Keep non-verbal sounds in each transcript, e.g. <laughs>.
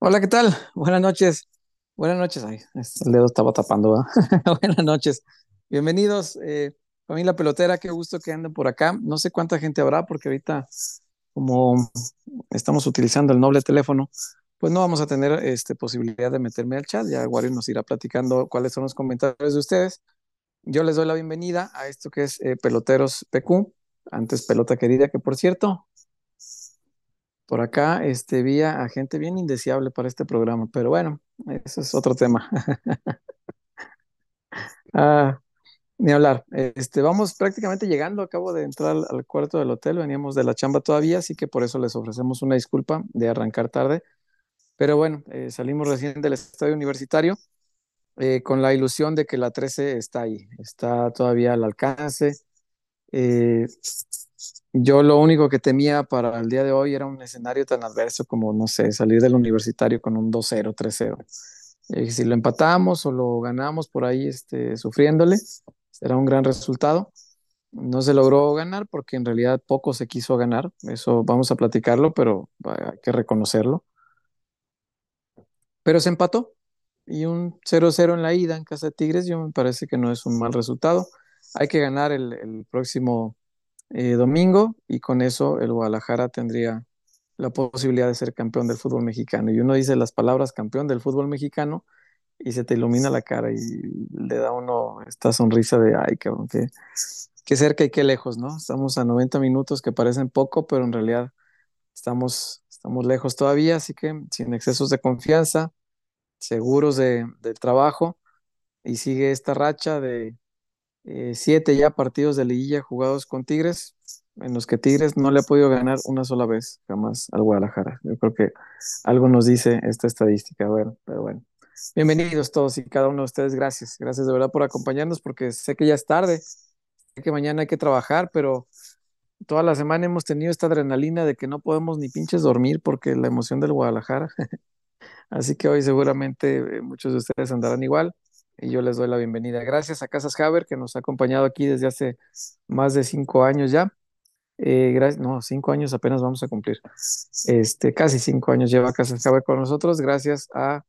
Hola, ¿qué tal? Buenas noches. Buenas noches. Ay, el dedo estaba tapando. <laughs> Buenas noches. Bienvenidos, eh, familia pelotera. Qué gusto que anden por acá. No sé cuánta gente habrá porque ahorita, como estamos utilizando el noble teléfono, pues no vamos a tener este, posibilidad de meterme al chat. Ya Wario nos irá platicando cuáles son los comentarios de ustedes. Yo les doy la bienvenida a esto que es eh, Peloteros PQ, antes Pelota Querida, que por cierto, por acá este, vi a gente bien indeseable para este programa, pero bueno, eso es otro tema. <laughs> Ah, ni hablar. Este, vamos prácticamente llegando, acabo de entrar al, cuarto del hotel, veníamos de la chamba todavía, así que por eso les ofrecemos una disculpa de arrancar tarde. Pero bueno, eh, salimos recién del estadio universitario eh, con la ilusión de que la 13 está ahí, está todavía al alcance. Eh, yo lo único que temía para el día de hoy era un escenario tan adverso como, no sé, salir del universitario con un 2-0, 3-0. Eh, si lo empatamos o lo ganamos por ahí este, sufriéndole, será un gran resultado. No se logró ganar porque en realidad poco se quiso ganar. Eso vamos a platicarlo, pero hay que reconocerlo. Pero se empató y un 0-0 en la ida en casa de Tigres, yo me parece que no es un mal resultado. Hay que ganar el, el próximo eh, domingo y con eso el Guadalajara tendría la posibilidad de ser campeón del fútbol mexicano. Y uno dice las palabras campeón del fútbol mexicano y se te ilumina la cara y le da uno esta sonrisa de, ay, cabrón, qué, qué cerca y qué lejos, ¿no? Estamos a 90 minutos que parecen poco, pero en realidad estamos, estamos lejos todavía, así que sin excesos de confianza, seguros de, del trabajo y sigue esta racha de eh, siete ya partidos de liguilla jugados con Tigres, en los que Tigres no le ha podido ganar una sola vez jamás al Guadalajara. Yo creo que algo nos dice esta estadística, bueno, pero bueno. Bienvenidos todos y cada uno de ustedes, gracias. Gracias de verdad por acompañarnos porque sé que ya es tarde, sé que mañana hay que trabajar, pero toda la semana hemos tenido esta adrenalina de que no podemos ni pinches dormir porque la emoción del Guadalajara. <laughs> Así que hoy seguramente eh, muchos de ustedes andarán igual y yo les doy la bienvenida. Gracias a Casas Haber, que nos ha acompañado aquí desde hace más de cinco años ya. Eh, gracias, no, cinco años apenas vamos a cumplir. Este, casi cinco años lleva Casas Haber con nosotros. Gracias a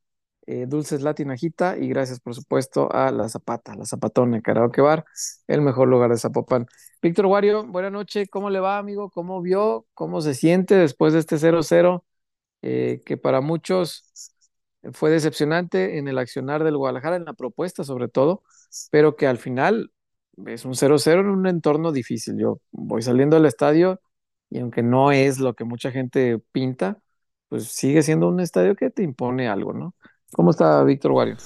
eh, Dulces Latinajita y gracias, por supuesto, a La Zapata, La Zapatona, Karaoke Bar, el mejor lugar de Zapopan. Víctor Wario, buena noche. ¿Cómo le va, amigo? ¿Cómo vio? ¿Cómo se siente después de este 0-0? Eh, que para muchos fue decepcionante en el accionar del Guadalajara, en la propuesta sobre todo, pero que al final es un 0-0 en un entorno difícil. Yo voy saliendo del estadio y aunque no es lo que mucha gente pinta, pues sigue siendo un estadio que te impone algo, ¿no? ¿Cómo está Víctor Wario?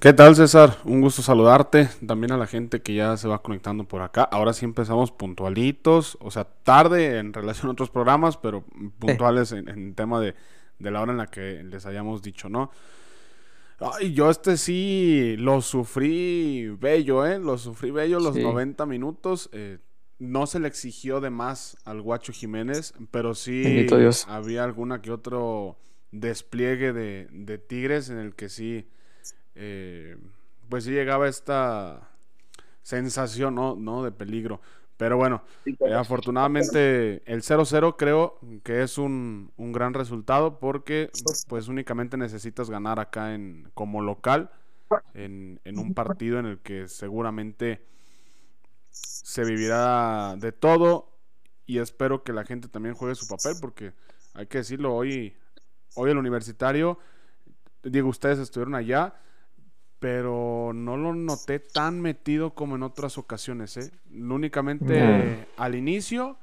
¿Qué tal, César? Un gusto saludarte. También a la gente que ya se va conectando por acá. Ahora sí empezamos puntualitos, o sea, tarde en relación a otros programas, pero <laughs> puntuales en, en tema de, de la hora en la que les hayamos dicho, ¿no? Ay, yo este sí lo sufrí bello, ¿eh? Lo sufrí bello los Sí. 90 minutos. eh, no se le exigió de más al Guacho Jiménez, pero sí Dios. había alguna que otro despliegue de, de Tigres en el que sí, eh, pues sí llegaba esta sensación, ¿no? ¿no? De peligro. Pero bueno, eh, afortunadamente el 0-0 creo que es un, un gran resultado porque pues únicamente necesitas ganar acá en, como local en, en un partido en el que seguramente se vivirá de todo y espero que la gente también juegue su papel porque hay que decirlo, hoy, hoy el universitario, digo, ustedes estuvieron allá, pero no lo noté tan metido como en otras ocasiones, ¿eh? Únicamente al inicio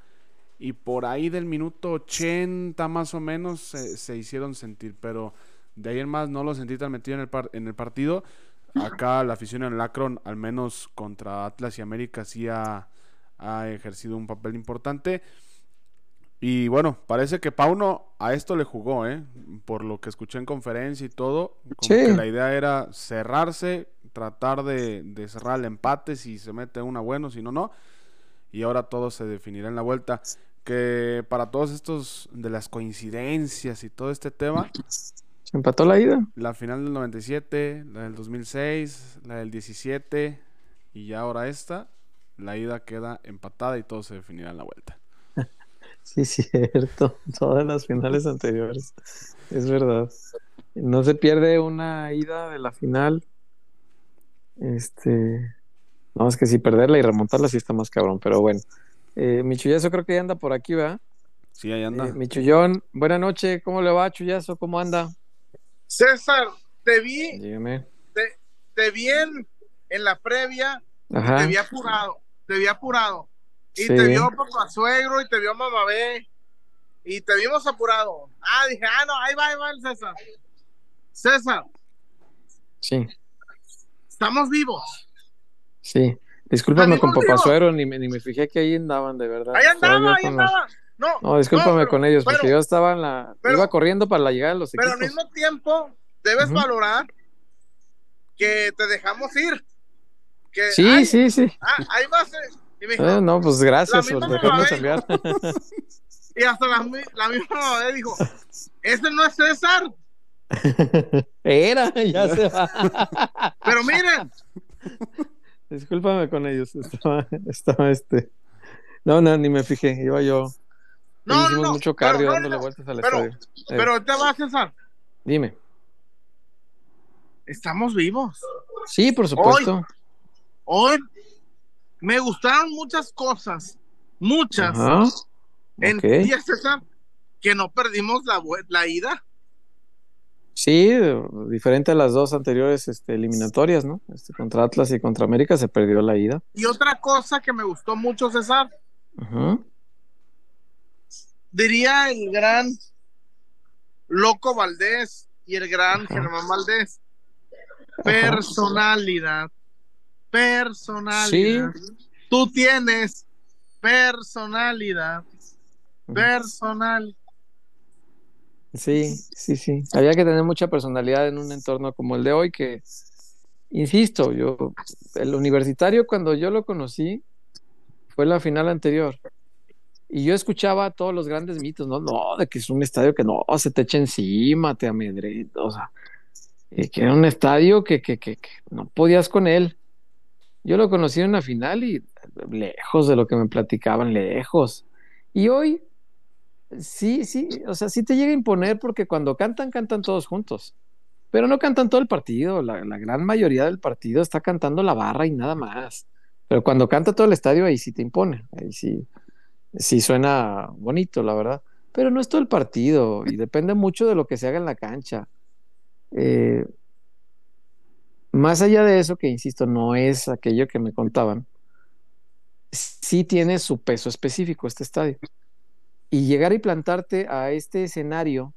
y por ahí del minuto 80 más o menos se, se hicieron sentir, pero de ahí en más no lo sentí tan metido en el, par- en el partido. Acá la afición en Lacron, al menos contra Atlas y América, sí ha, ha ejercido un papel importante. Y bueno, parece que Pauno a esto le jugó, ¿eh? Por lo que escuché en conferencia y todo, como que la idea era cerrarse, tratar de, de cerrar el empate, si se mete una bueno, si no, no. Y ahora todo se definirá en la vuelta. Que para todos estos de las coincidencias y todo este tema, se empató la ida. la final del 97, la del 2006, la del 17 y ya ahora esta, la ida queda empatada y todo se definirá en la vuelta. Sí, <laughs> cierto. Todas las finales anteriores. Es verdad. No se pierde una ida de la final. Este. No, es que si perderla y remontarla sí está más cabrón, pero bueno. Eh, mi chullazo creo que ya anda por aquí, ¿verdad? Sí, ahí anda. Eh, mi chullón, buena noche, ¿cómo le va, chullazo? ¿Cómo anda? César, te vi, Dígame. te, te vi en, en la previa, Ajá. te vi apurado, te vi apurado. Y Sí. te vio papá suegro y te vio mamá B. Y te vimos apurado. Ah, dije, ah, no, ahí va, ahí va el César. César, Sí, estamos vivos. sí. Discúlpame con papá suegro, ni, me- ni me fijé que ahí andaban, de verdad. Ahí Estaba andaba, yo ahí con los- andaba. No, No, discúlpame no, pero- con ellos, porque pero- yo estaba en la. pero- iba corriendo para la llegada de los Pero al equipos. mismo tiempo, debes valorar que te dejamos ir. Que, Sí, ay, sí, sí. ah, ahí vas. Eh. Y me dijo, Eh, no, pues gracias por mamá chambear. <laughs> y hasta la, mi- la misma mamá dijo, ese no es César. <laughs> Era, ya se va. <laughs> Pero miren, Discúlpame con ellos. Estaba, estaba este. No, no, ni me fijé. Iba yo. no, no, Hicimos no, mucho pero cardio no, dándole no, vueltas al pero- estadio. Eh, Pero te va, César. dime. Estamos vivos. Sí, por supuesto. Hoy me gustaron muchas cosas. Muchas. En ok. día, César, que no perdimos la, la ida. Sí, diferente a las dos anteriores este, eliminatorias, ¿no? Este, contra Atlas y contra América se perdió la ida. Y otra cosa que me gustó mucho, César, diría el gran Loco Valdés y el gran. Germán Valdés. Personalidad. Personalidad. Tú tienes personalidad. Personal. Sí, sí, sí. Había que tener mucha personalidad en un entorno como el de hoy, que, insisto, yo, el universitario cuando yo lo conocí fue la final anterior. Y yo escuchaba todos los grandes mitos, ¿no? No, de que es un estadio que no, se te echa encima, te amedrenta, o sea, eh, que era un estadio que, que, que, que no podías con él. Yo lo conocí en una final y lejos de lo que me platicaban, lejos. Y hoy, sí, sí, o sea, sí te llega a imponer porque cuando cantan, cantan todos juntos. Pero no cantan todo el partido, la, gran mayoría del partido está cantando la barra y nada más. Pero cuando canta todo el estadio, ahí sí te impone, ahí sí, sí suena bonito, la verdad. Pero no es todo el partido y depende mucho de lo que se haga en la cancha. Eh, más allá de eso, que insisto, no es aquello que me contaban, sí tiene su peso específico este estadio. Y llegar y plantarte a este escenario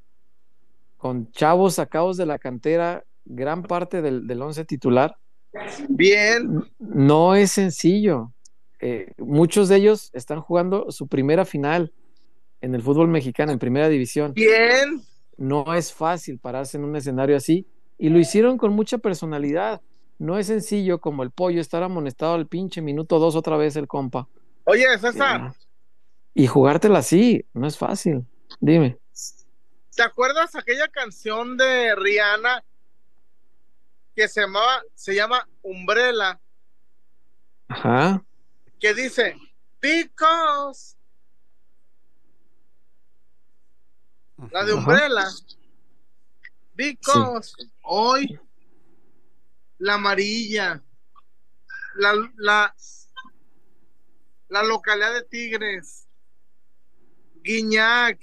con chavos sacados de la cantera, gran parte del, del once titular, Bien. no es sencillo. Eh, muchos de ellos están jugando su primera final en el fútbol mexicano, en primera división. Bien. No es fácil pararse en un escenario así y lo hicieron con mucha personalidad. No es sencillo como el pollo estar amonestado al pinche minuto dos otra vez el compa. Oye, César. Y jugártela así, no es fácil. Dime. ¿te acuerdas aquella canción de Rihanna que se llamaba, se llama Umbrella? Ajá. que dice because la de Ajá. Umbrella because hoy la amarilla la, la la localidad de Tigres Guiñac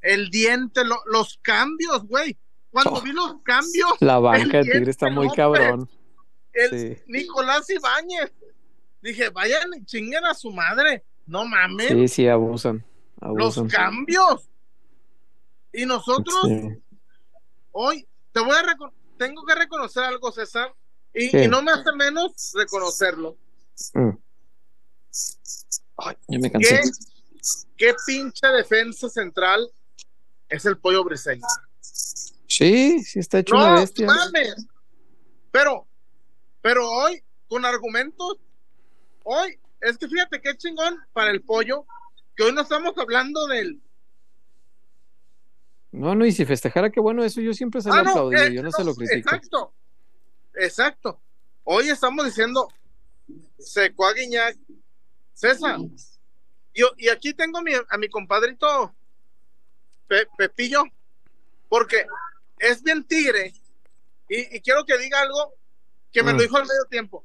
el diente lo- los cambios güey cuando Oh. vi los cambios La banca de El Tigre está muy López. cabrón. el Sí. Nicolás Ibáñez. Dije, vayan y chinguen a su madre. No mames, Sí, sí, abusan. los Abusan. cambios. Y nosotros Sí. Hoy, te voy a tengo que reconocer algo, César, y, no me hace menos reconocerlo. Mm. Ay, ya me cansé. ¿Qué, qué pinche defensa central es el pollo briseño? Sí, sí está hecho No, una bestia. mames. Pero, pero hoy, con argumentos, hoy, es que fíjate qué chingón para el pollo, que hoy no estamos hablando del. No, no, y si festejara, qué bueno, eso yo siempre se lo Ah, no, eh, yo no, no, se lo critico. Exacto, exacto. Hoy estamos diciendo, secó a Guiñac, César. Yo, y aquí tengo a mi, a mi compadrito Pe- Pepillo, porque es bien tigre. Y, y quiero que diga algo que me Mm. lo dijo al medio tiempo.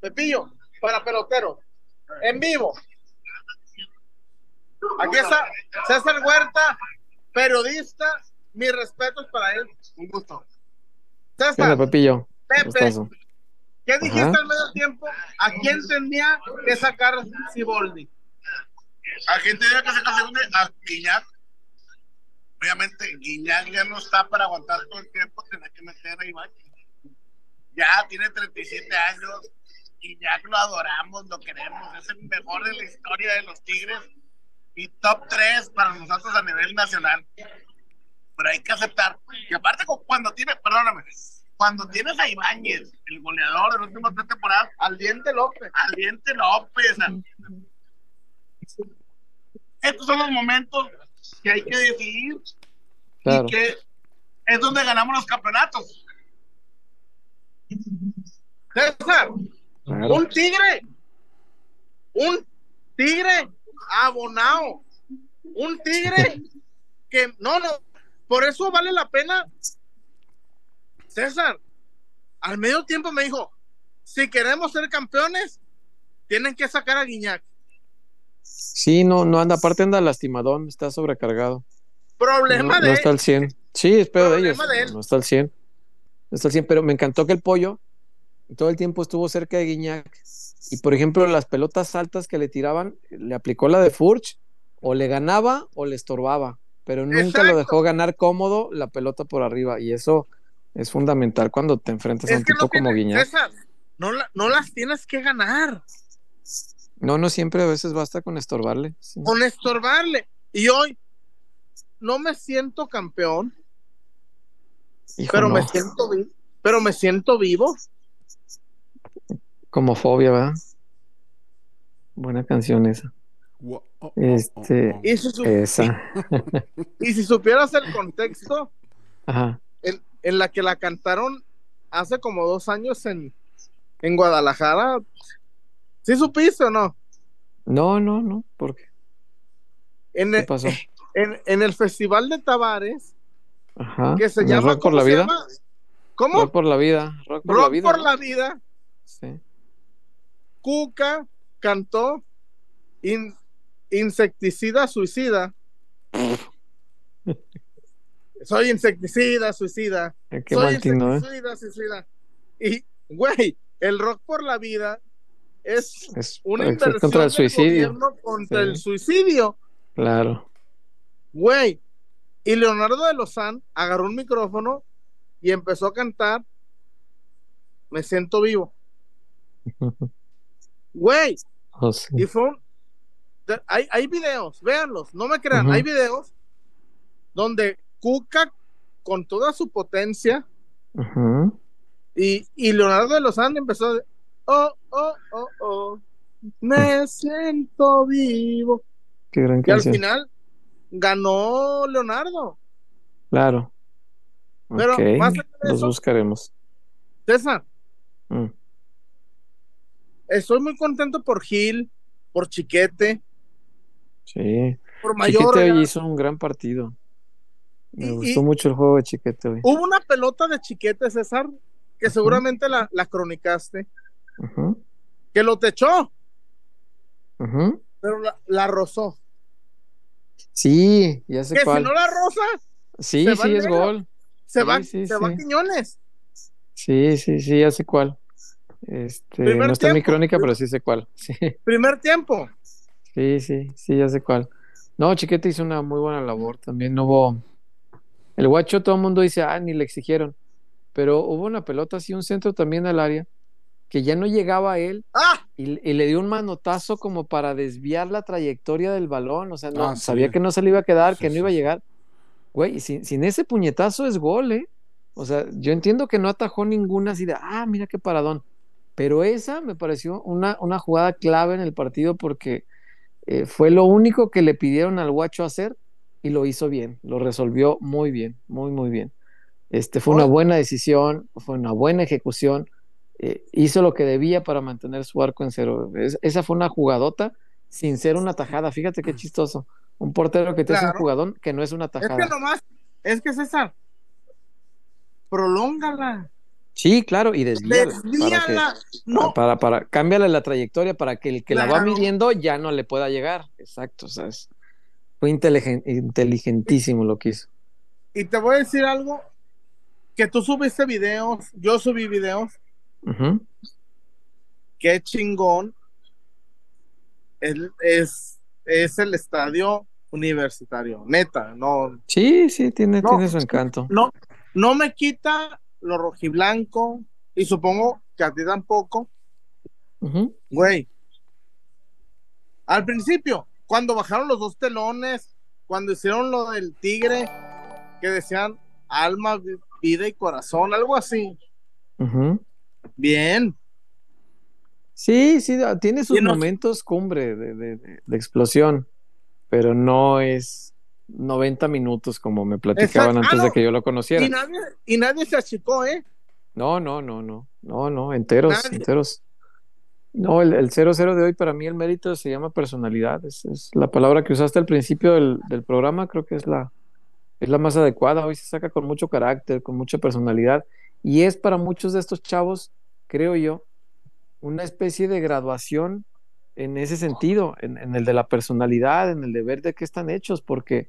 Pepillo, para pelotero, en vivo. Aquí está César Huerta, periodista. Mis respetos para él. Un gusto. ¿Qué onda, César, Pepillo? Pepe. ¿qué dijiste Ajá. al medio tiempo? ¿A quién tenía que sacar Siboldi? ¿A quién tenía que sacar segundo? A Guiñac. Obviamente, Guiñac ya no está para aguantar todo el tiempo, tenía que meter a Iván. Ya tiene 37 años. Guiñac lo adoramos, lo queremos. Es el mejor de la historia de los Tigres y top 3 para nosotros a nivel nacional. Pero hay que aceptar que, aparte, cu- cuando tiene, perdóname, cuando tienes a Ibáñez, el goleador de las últimas tres temporadas, Al diente López. al Diente López. Estos son los momentos que hay que decidir Claro. y que es donde ganamos los campeonatos. César, Claro. un tigre, un tigre abonado, un tigre que no, no, por eso vale la pena. César, al medio tiempo me dijo, si queremos ser campeones, tienen que sacar a Guiñac. Sí, no, no anda, aparte anda lastimadón, está sobrecargado. Problema no, no de está al 100. Sí, espero de ellos. De él. No está al 100. No está al 100, pero me encantó que el pollo todo el tiempo estuvo cerca de Guiñac. Y por ejemplo, las pelotas altas que le tiraban, le aplicó la de Furch, o le ganaba o le estorbaba, pero nunca Exacto. lo dejó ganar cómodo la pelota por arriba. Y eso es fundamental cuando te enfrentas a un tipo no como Guiñac. César, no, la- no las tienes que ganar. No, no siempre, a veces basta con estorbarle. sí. con estorbarle. Y hoy no me siento campeón, Hijo, pero no, me siento vivo. Pero me siento vivo. Como fobia, ¿verdad? Buena canción esa. Oh, oh, Este- oh. Y si, Esa. y si supieras el contexto Ajá. en, en la que la cantaron hace como dos años en, en Guadalajara, ¿sí supiste o no? No, no, no, ¿por qué? En, ¿Qué el- pasó? <laughs> en, en el Festival de Tavares, Ajá. que se ¿El llama... Rock por ¿cómo la vida? llama? ¿Cómo? Rock por la vida. Rock por Rock la vida. por ¿no? la vida. Sí. Cuca cantó in- insecticida suicida. <laughs> Soy insecticida suicida. Eh, Qué Soy ¿eh? insecticida suicida. Y, güey, el rock por la vida es Es, una inversión contra el suicidio. contra Sí. el suicidio. Claro. Güey. Y Leonardo de Lozán agarró un micrófono y empezó a cantar Me siento vivo. <laughs> Güey, Oh, sí. Y fue un- hay, hay videos, véanlos, no me crean, hay videos donde Cuca con toda su potencia y, y Leonardo de Lozán empezó de, oh, oh, oh, oh, me siento vivo. Qué gran Y al final ganó Leonardo. Claro. Pero más allá de Los eso- buscaremos. César, Mm. Estoy muy contento por Gil, por Chiquete, Sí. por Chiquete Mayor. hoy hizo un gran partido. Me Y- gustó y- mucho el juego de Chiquete hoy. Hubo una pelota de Chiquete, César, que seguramente la, la cronicaste, que lo techó. ujú. pero la, la rozó. Sí, ya sé Que si cuál. no la roza, Sí, va sí, es negro. gol. se Sí, va, sí, se va sí. Quiñones. Sí, sí, sí, ya sé cuál. Este, no está en mi crónica, pero sí sé cuál. <laughs> Sí, Primer tiempo. sí, sí, sí, ya sé cuál. No, Chiquete hizo una muy buena labor. También hubo. El guacho, todo el mundo dice, ah, ni le exigieron. Pero hubo una pelota, así, un centro también al área, que ya no llegaba a él ¡Ah! y, y le dio un manotazo como para desviar la trayectoria del balón. O sea, no, Ah, sí. sabía que no se le iba a quedar, Sí, que no iba a llegar. Güey, y sin, sin ese puñetazo es gol, ¿eh? O sea, yo entiendo que no atajó ninguna así de, ah, mira qué paradón. Pero esa me pareció una, una jugada clave en el partido porque eh, fue lo único que le pidieron al guacho hacer y lo hizo bien, lo resolvió muy bien, muy, muy bien. Este, fue una buena decisión, fue una buena ejecución, eh, hizo lo que debía para mantener su arco en cero. Es- esa fue una jugadota sin ser una tajada, fíjate qué chistoso. Un portero que te hace un Claro. jugadón que no es una Es tajada. que nomás, es que César, prolóngala. Sí, claro, y desvíala. Para, Desvíala. que, No, para, para, cámbiale la trayectoria para que el que la va midiendo ya no le pueda llegar. Exacto, o sea, es- fue inteligen- inteligentísimo lo que hizo. y te voy a decir algo, que tú subiste videos, yo subí videos, Ujú. qué chingón es, es, es el estadio universitario, neta, no, Sí, sí, tiene, No. tiene su encanto. no, no me quita lo rojiblanco, y supongo que a ti tampoco, güey. Al principio, cuando bajaron los dos telones, cuando hicieron lo del tigre, que decían alma, vi- vida y corazón, algo así. Bien. Sí, sí, tiene sus no- momentos cumbre de, de- de- de explosión, pero no es 90 minutos como me platicaban Exacto. antes Ah, de que yo lo conociera. Y nadie, y nadie se achicó, ¿eh? No, no, no, no, no, no, enteros, Nadie. enteros. No, el, el 0-0 de hoy para mí el mérito se llama personalidad, es, es la palabra que usaste al principio del, del programa, creo que es la, es la más adecuada, hoy se saca con mucho carácter, con mucha personalidad, y es para muchos de estos chavos, creo yo, una especie de graduación en ese sentido, en, en el de la personalidad, en el de ver de qué están hechos, porque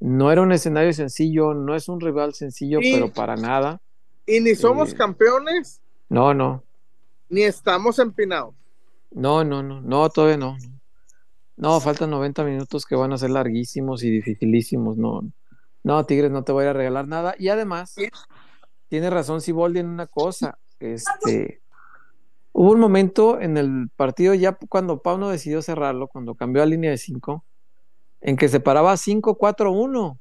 no era un escenario sencillo, no es un rival sencillo, Sí. pero para nada. Y ni somos Eh. campeones, No, no, ni estamos empinados. no, no, no, no, todavía no. No, faltan 90 minutos que van a ser larguísimos y dificilísimos, no. No, Tigres, no te voy a regalar nada. Y además, tiene razón Siboldi en una cosa. Este, hubo un momento en el partido, ya cuando Pauno decidió cerrarlo, cuando cambió a línea de 5, en que se paraba 5-4-1.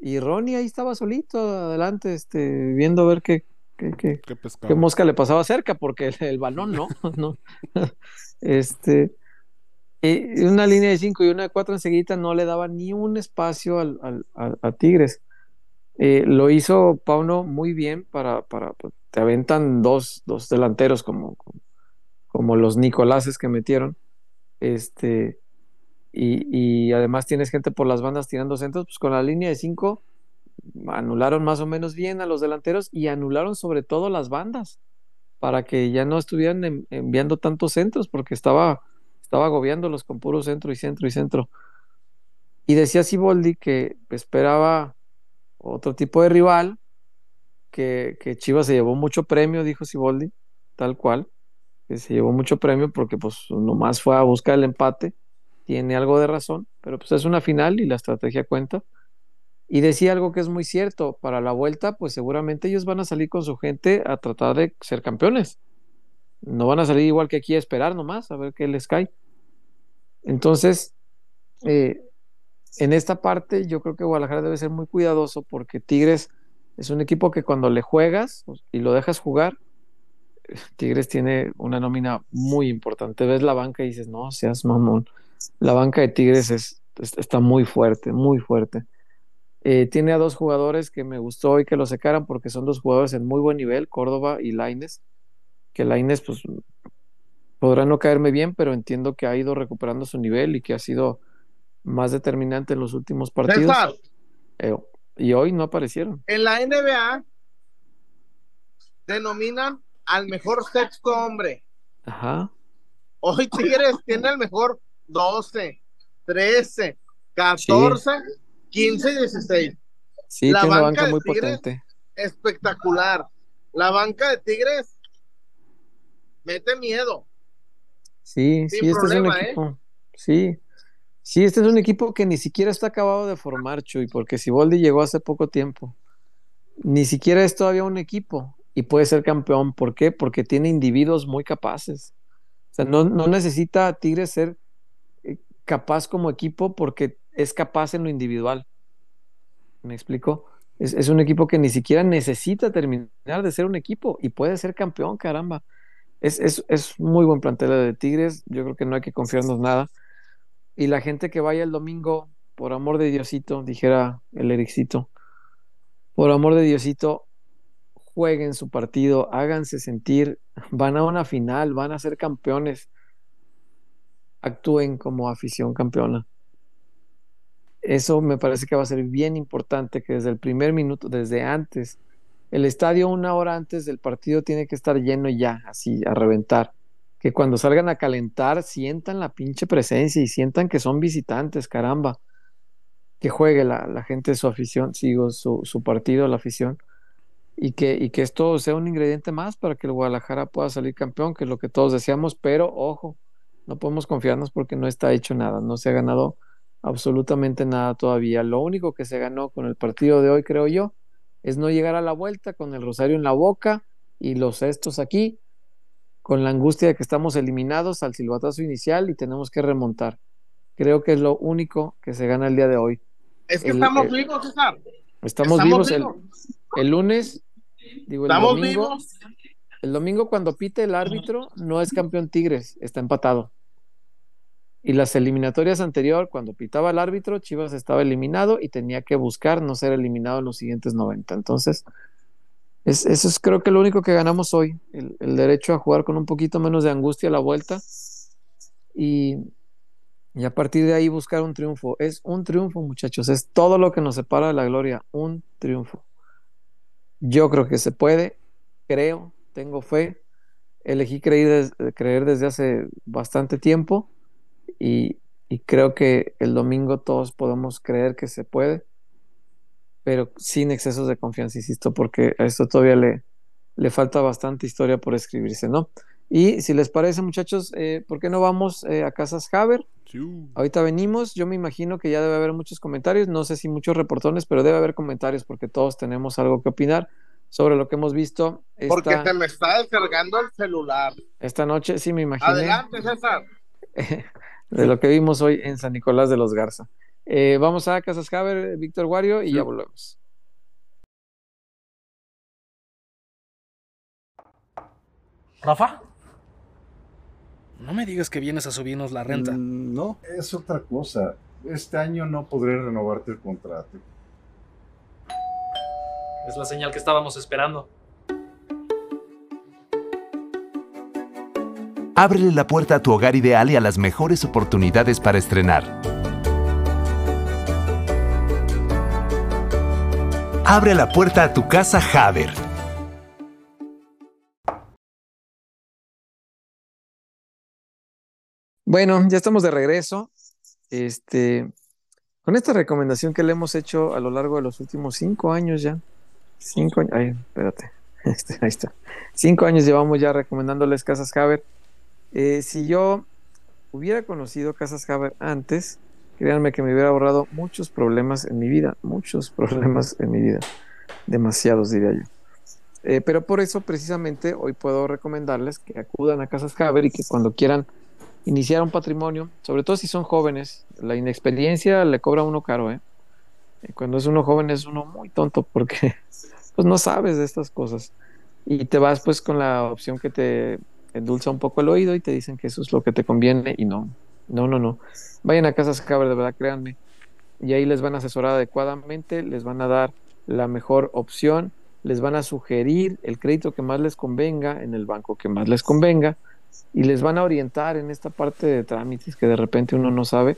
Y Ronnie ahí estaba solito adelante, este, viendo a ver qué, qué, qué, Qué mosca le pasaba cerca, porque el, el balón no, <laughs> no. <laughs> Este, y una línea de 5 y una de 4 enseguida no le daba ni un espacio al, al- al- a Tigres. Eh, lo hizo Pauno muy bien para, para pues, te aventan dos, dos delanteros como, como los Nicoláses que metieron. Este, y, y además tienes gente por las bandas tirando centros, pues con la línea de 5 anularon más o menos bien a los delanteros y anularon sobre todo las bandas para que ya no estuvieran en- enviando tantos centros porque estaba, estaba agobiándolos con puro centro y centro y centro. Y decía Siboldi que esperaba otro tipo de rival, que, Chivas se llevó mucho premio, dijo Siboldi, tal cual, que se llevó mucho premio porque pues nomás fue a buscar el empate, tiene algo de razón, pero pues es una final y la estrategia cuenta. Y decía algo que es muy cierto, para la vuelta, pues seguramente ellos van a salir con su gente a tratar de ser campeones. No van a salir igual que aquí a esperar nomás, a ver qué les cae. Entonces, eh, en esta parte yo creo que Guadalajara debe ser muy cuidadoso porque Tigres es un equipo que cuando le juegas y lo dejas jugar, Tigres tiene una nómina muy importante. Ves la banca y dices, no, seas mamón. La banca de Tigres es, es- está muy fuerte, muy fuerte. Eh, tiene a dos jugadores que me gustó y que lo secaran porque son dos jugadores en muy buen nivel, Córdoba y Laines. Que Laines, pues, podrá no caerme bien, pero entiendo que ha ido recuperando su nivel y que ha sido más determinante en los últimos partidos. Eh, y hoy no aparecieron. en la NBA denominan al mejor sexto hombre. Ajá. Hoy Tigres <laughs> tiene el mejor 12, 13, 14, 15 y 16. Sí, La tiene una banca banca de muy Tigres- potente. Espectacular. La banca de Tigres mete miedo. Sí, Sin sí, este problema, es un ¿eh? equipo. Sí. Sí, este es un equipo que ni siquiera está acabado de formar, Chuy, porque Siboldi llegó hace poco tiempo. Ni siquiera es todavía un equipo y puede ser campeón. ¿Por qué? Porque tiene individuos muy capaces. O sea, no, necesita Tigres ser eh, capaz como equipo porque es capaz en lo individual. ¿Me explico? Es, es un equipo que ni siquiera necesita terminar de ser un equipo y puede ser campeón, caramba. Es, es, es muy buen plantel de Tigres. Yo creo que no hay que confiarnos nada. Y la gente que vaya el domingo, por amor de Diosito, dijera el Ericito, por amor de Diosito, jueguen su partido, háganse sentir, van a una final, van a ser campeones, actúen como afición campeona. Eso me parece que va a ser bien importante, que desde el primer minuto, desde antes el estadio una hora antes del partido tiene que estar lleno ya, así, a reventar. Que cuando salgan a calentar sientan la pinche presencia y sientan que son visitantes, caramba. Que juegue la, gente su afición, sigo su, su partido, la afición y que, y que esto sea un ingrediente más para que el Guadalajara pueda salir campeón, que es lo que todos deseamos, pero ojo, no podemos confiarnos porque no está hecho nada, no se ha ganado absolutamente nada todavía. Lo único que se ganó con el partido de hoy, creo yo, es no llegar a la vuelta con el rosario en la boca y los cestos aquí, con la angustia de que estamos eliminados al silbatazo inicial y tenemos que remontar. Creo que es lo único que se gana el día de hoy. Es que estamos vivos, César. Estamos, vivos. El, el, lunes, digo, el estamos domingo, vivos. El domingo cuando pite el árbitro no es campeón Tigres, está empatado. Y las eliminatorias anterior, cuando pitaba el árbitro, Chivas estaba eliminado y tenía que buscar no ser eliminado en los siguientes 90. Entonces, es, eso es creo que lo único que ganamos hoy, el, derecho a jugar con un poquito menos de angustia a la vuelta. Y, a partir de ahí buscar un triunfo. Es un triunfo, muchachos, es todo lo que nos separa de la gloria, un triunfo. Yo creo que se puede, creo, tengo fe, elegí creer, creer desde hace bastante tiempo. Y, creo que el domingo todos podemos creer que se puede, pero sin excesos de confianza, insisto, porque a esto todavía le, le falta bastante historia por escribirse, ¿no? Y si les parece, muchachos, eh, ¿por qué no vamos eh, a Casas Haber? Sí. Ahorita venimos, yo me imagino que ya debe haber muchos comentarios, no sé si muchos reportones, pero debe haber comentarios porque todos tenemos algo que opinar sobre lo que hemos visto. Esta, porque te me está descargando el celular. Esta noche, sí, me imagino. Adelante, César. <laughs> de lo que vimos hoy en San Nicolás de los Garza. Eh, vamos a Casas Haber, Víctor Wario, y sí. ya volvemos. Rafa, no me digas que vienes a subirnos la renta. Mm, no, es otra cosa. Este año no podré renovarte el contrato. Es la señal que estábamos esperando. Ábrele la puerta a tu hogar ideal y a las mejores oportunidades para estrenar. Abre la puerta a tu casa Haber. Bueno, ya estamos de regreso. Este, con esta recomendación que le hemos hecho a lo largo de los últimos cinco años ya. Cinco años. Ay, espérate. <laughs> Este, ahí está. Cinco años llevamos ya recomendándoles Casas Haber. Eh, si yo hubiera conocido Casas Haber antes, créanme que me hubiera ahorrado muchos problemas en mi vida. Muchos <laughs> problemas en mi vida. Demasiados, diría yo. Eh, pero por eso, precisamente, hoy puedo recomendarles que acudan a Casas Haber y que cuando quieran iniciar un patrimonio, sobre todo si son jóvenes, la inexperiencia le cobra a uno caro, ¿eh? Cuando es uno joven es uno muy tonto porque <laughs> pues no sabes de estas cosas y te vas pues con la opción que te endulza un poco el oído y te dicen que eso es lo que te conviene y no, no, no, no. Vayan a Casas Haber, de verdad, créanme. Y ahí les van a asesorar adecuadamente, les van a dar la mejor opción, les van a sugerir el crédito que más les convenga en el banco que más les convenga y les van a orientar en esta parte de trámites que de repente uno no sabe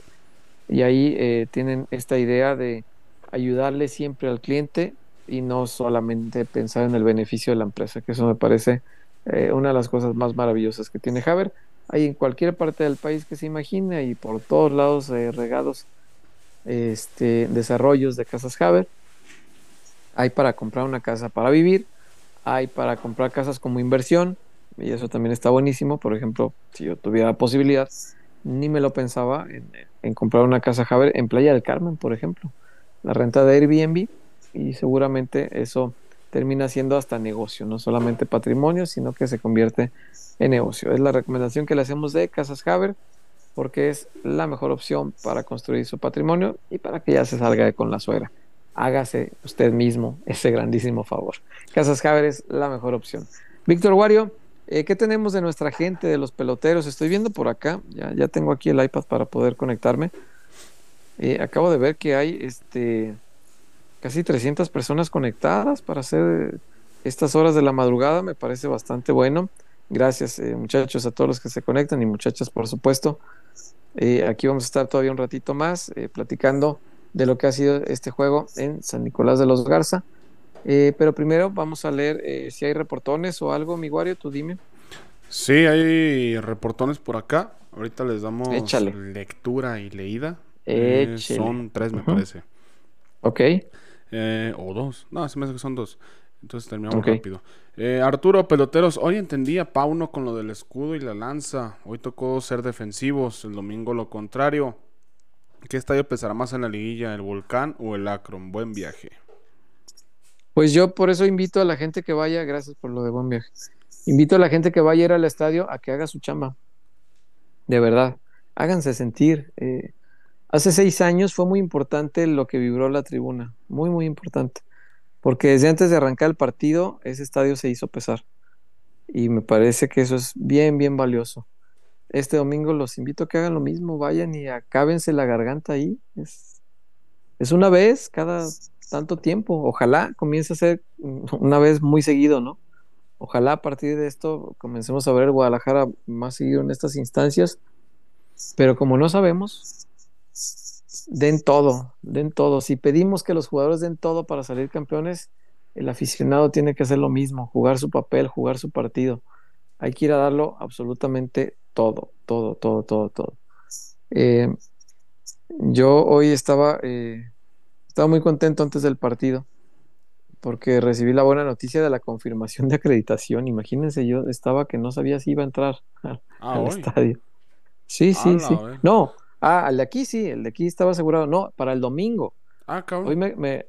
y ahí eh, tienen esta idea de ayudarle siempre al cliente y no solamente pensar en el beneficio de la empresa, que eso me parece eh, una de las cosas más maravillosas que tiene Haber. Hay en cualquier parte del país que se imagine y por todos lados eh, regados este, desarrollos de casas Haber. Hay para comprar una casa para vivir, hay para comprar casas como inversión, y eso también está buenísimo. Por ejemplo, si yo tuviera la posibilidad, ni me lo pensaba en, comprar una casa Haber en Playa del Carmen, por ejemplo. La renta de Airbnb y seguramente eso termina siendo hasta negocio, no solamente patrimonio, sino que se convierte en negocio. Es la recomendación que le hacemos de Casas Haber porque es la mejor opción para construir su patrimonio y para que ya se salga con la suegra. Hágase usted mismo ese grandísimo favor. Casas Haber es la mejor opción. Víctor Wario, eh, ¿Qué tenemos de nuestra gente, de los peloteros? Estoy viendo por acá, ya, ya tengo aquí el iPad para poder conectarme. Eh, acabo de ver que hay este, casi 300 personas conectadas para hacer estas horas de la madrugada, me parece bastante bueno. Gracias eh, muchachos a todos los que se conectan y muchachas por supuesto. Eh, aquí vamos a estar todavía un ratito más platicando de lo que ha sido este juego en San Nicolás de los Garza. Eh, pero primero vamos a leer eh, si hay reportones o algo, mi Wario, tú dime. Sí, hay reportones por acá. Ahorita les damos Échale. lectura y leída. Eh, son tres, me parece. Ok. Eh, o dos. No, se me hace que son dos. Entonces terminamos rápido. Eh, Arturo, peloteros. Hoy entendía Pauno con lo del escudo y la lanza. Hoy tocó ser defensivos. El domingo lo contrario. ¿Qué estadio pesará más en la liguilla? ¿El Volcán o el Akron? Buen viaje. Pues yo por eso invito a la gente que vaya, gracias por lo de buen viaje. Invito a la gente que vaya a ir al estadio a que haga su chamba. De verdad, háganse sentir. Eh, hace seis años fue muy importante lo que vibró la tribuna, muy, muy importante. Porque desde antes de arrancar el partido, ese estadio se hizo pesar. Y me parece que eso es bien, bien valioso. Este domingo los invito a que hagan lo mismo, vayan y acábense la garganta ahí. Es, es una vez cada tanto tiempo. Ojalá comience a ser una vez muy seguido, ¿no? Ojalá a partir de esto comencemos a ver Guadalajara más seguido en estas instancias. Pero como no sabemos, den todo, den todo. Si pedimos que los jugadores den todo para salir campeones, el aficionado tiene que hacer lo mismo, jugar su papel, jugar su partido. Hay que ir a darlo absolutamente todo, todo, todo, todo, todo. Eh, yo hoy estaba, eh, estaba muy contento antes del partido porque recibí la buena noticia de la confirmación de acreditación. Imagínense, yo estaba que no sabía si iba a entrar <laughs> al, Ah, al estadio. Sí, sí, sí. No, ah, el de aquí sí, el de aquí estaba asegurado. No, para el domingo. Ah, cabrón. Hoy me, me-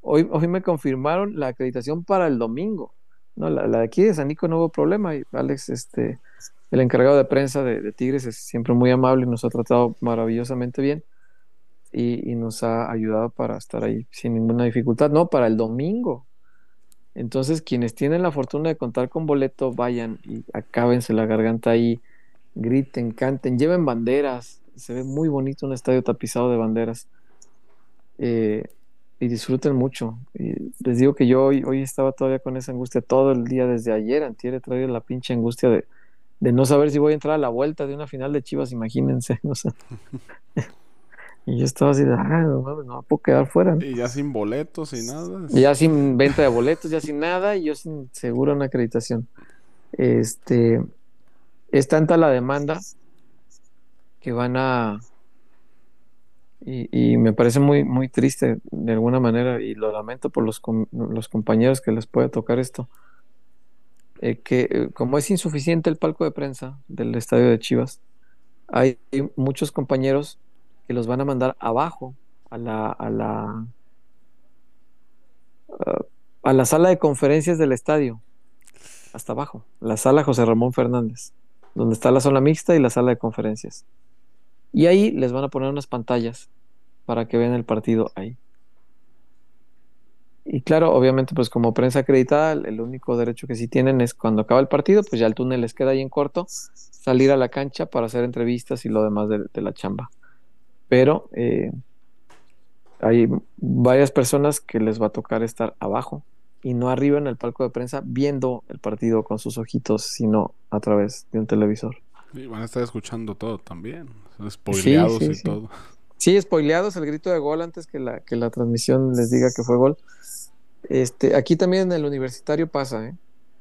hoy, hoy me confirmaron la acreditación para el domingo. No, la, la de aquí de San Nico no hubo problema. Y Alex, este, el encargado de prensa de, de Tigres, es siempre muy amable y nos ha tratado maravillosamente bien. Y, y nos ha ayudado para estar ahí sin ninguna dificultad. No, para el domingo. Entonces, quienes tienen la fortuna de contar con boleto, vayan y acábense la garganta ahí, griten, canten, lleven banderas. Se ve muy bonito un estadio tapizado de banderas. Eh, y disfruten mucho. Y les digo que yo hoy, hoy estaba todavía con esa angustia todo el día, desde ayer, antier, he traído la pinche angustia de, de no saber si voy a entrar a la vuelta de una final de Chivas, imagínense. <laughs> o sea. y yo estaba así de, ah, no, no puedo quedar fuera. ¿no?". Y ya sin boletos y nada. Y Ya sin venta de boletos, ya sin nada, y yo sin seguro una acreditación. Este, es tanta la demanda que van a, y, me parece muy, muy triste de alguna manera, y lo lamento por los, los compañeros que les puede tocar esto, eh, que eh, como es insuficiente el palco de prensa del estadio de Chivas, hay muchos compañeros que los van a mandar abajo a la, a la, a la sala de conferencias del estadio, hasta abajo, la sala José Ramón Fernández, donde está la zona mixta y la sala de conferencias. Y ahí les van a poner unas pantallas para que vean el partido ahí. Y claro, obviamente, pues como prensa acreditada, el único derecho que sí tienen es cuando acaba el partido, pues ya el túnel les queda ahí en corto, salir a la cancha para hacer entrevistas y lo demás de, de la chamba. Pero eh, hay varias personas que les va a tocar estar abajo y no arriba en el palco de prensa viendo el partido con sus ojitos, sino a través de un televisor. Y van a estar escuchando todo también. Spoileados sí, y sí. todo. Sí, spoileados el grito de gol antes que la, que la transmisión les diga que fue gol. Este, aquí también en el universitario pasa, ¿eh?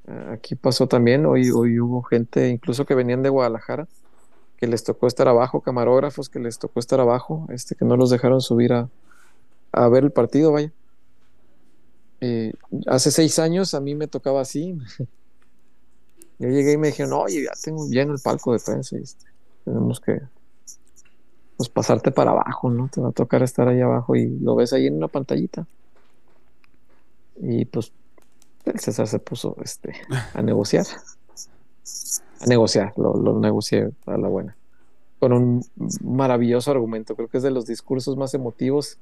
Ah, Aquí pasó también, hoy, hoy hubo gente incluso que venían de Guadalajara, que les tocó estar abajo, camarógrafos que les tocó estar abajo, este, que no los dejaron subir a, a ver el partido, vaya. Eh, hace seis años a mí me tocaba así. <laughs> Yo llegué y me dijeron, oye, ya tengo lleno el palco de prensa, y, este, tenemos que pues pasarte para abajo, ¿no? Te va a tocar estar ahí abajo y lo ves ahí en una pantallita. Y pues el César se puso este, a negociar. A negociar, lo, lo negocié a la buena. Con un maravilloso argumento. Creo que es de los discursos más emotivos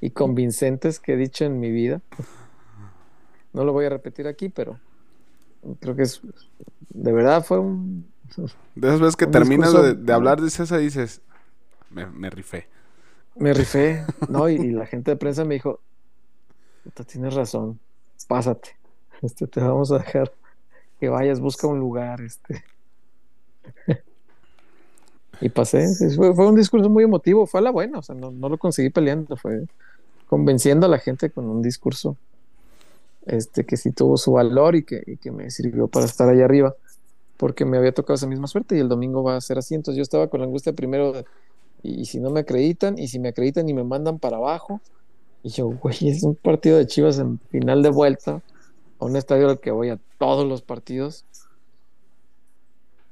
y convincentes que he dicho en mi vida. No lo voy a repetir aquí, pero creo que es. De verdad fue un. De esas veces que terminas discurso- de, de hablar de César y dices, me, me rifé. Me rifé, ¿no? Y, y la gente de prensa me dijo, "Puta, tienes razón, pásate, este, te vamos a dejar que vayas, busca un lugar, este. Y pasé, sí, fue, fue un discurso muy emotivo, fue a la buena, o sea, no, no lo conseguí peleando, fue convenciendo a la gente con un discurso este, que sí tuvo su valor y que, y que me sirvió para estar ahí arriba, porque me había tocado esa misma suerte y el domingo va a ser así. Entonces yo estaba con la angustia primero, de, y, y si no me acreditan, y si me acreditan y me mandan para abajo, y yo, güey, es un partido de Chivas en final de vuelta, a un estadio al que voy a todos los partidos,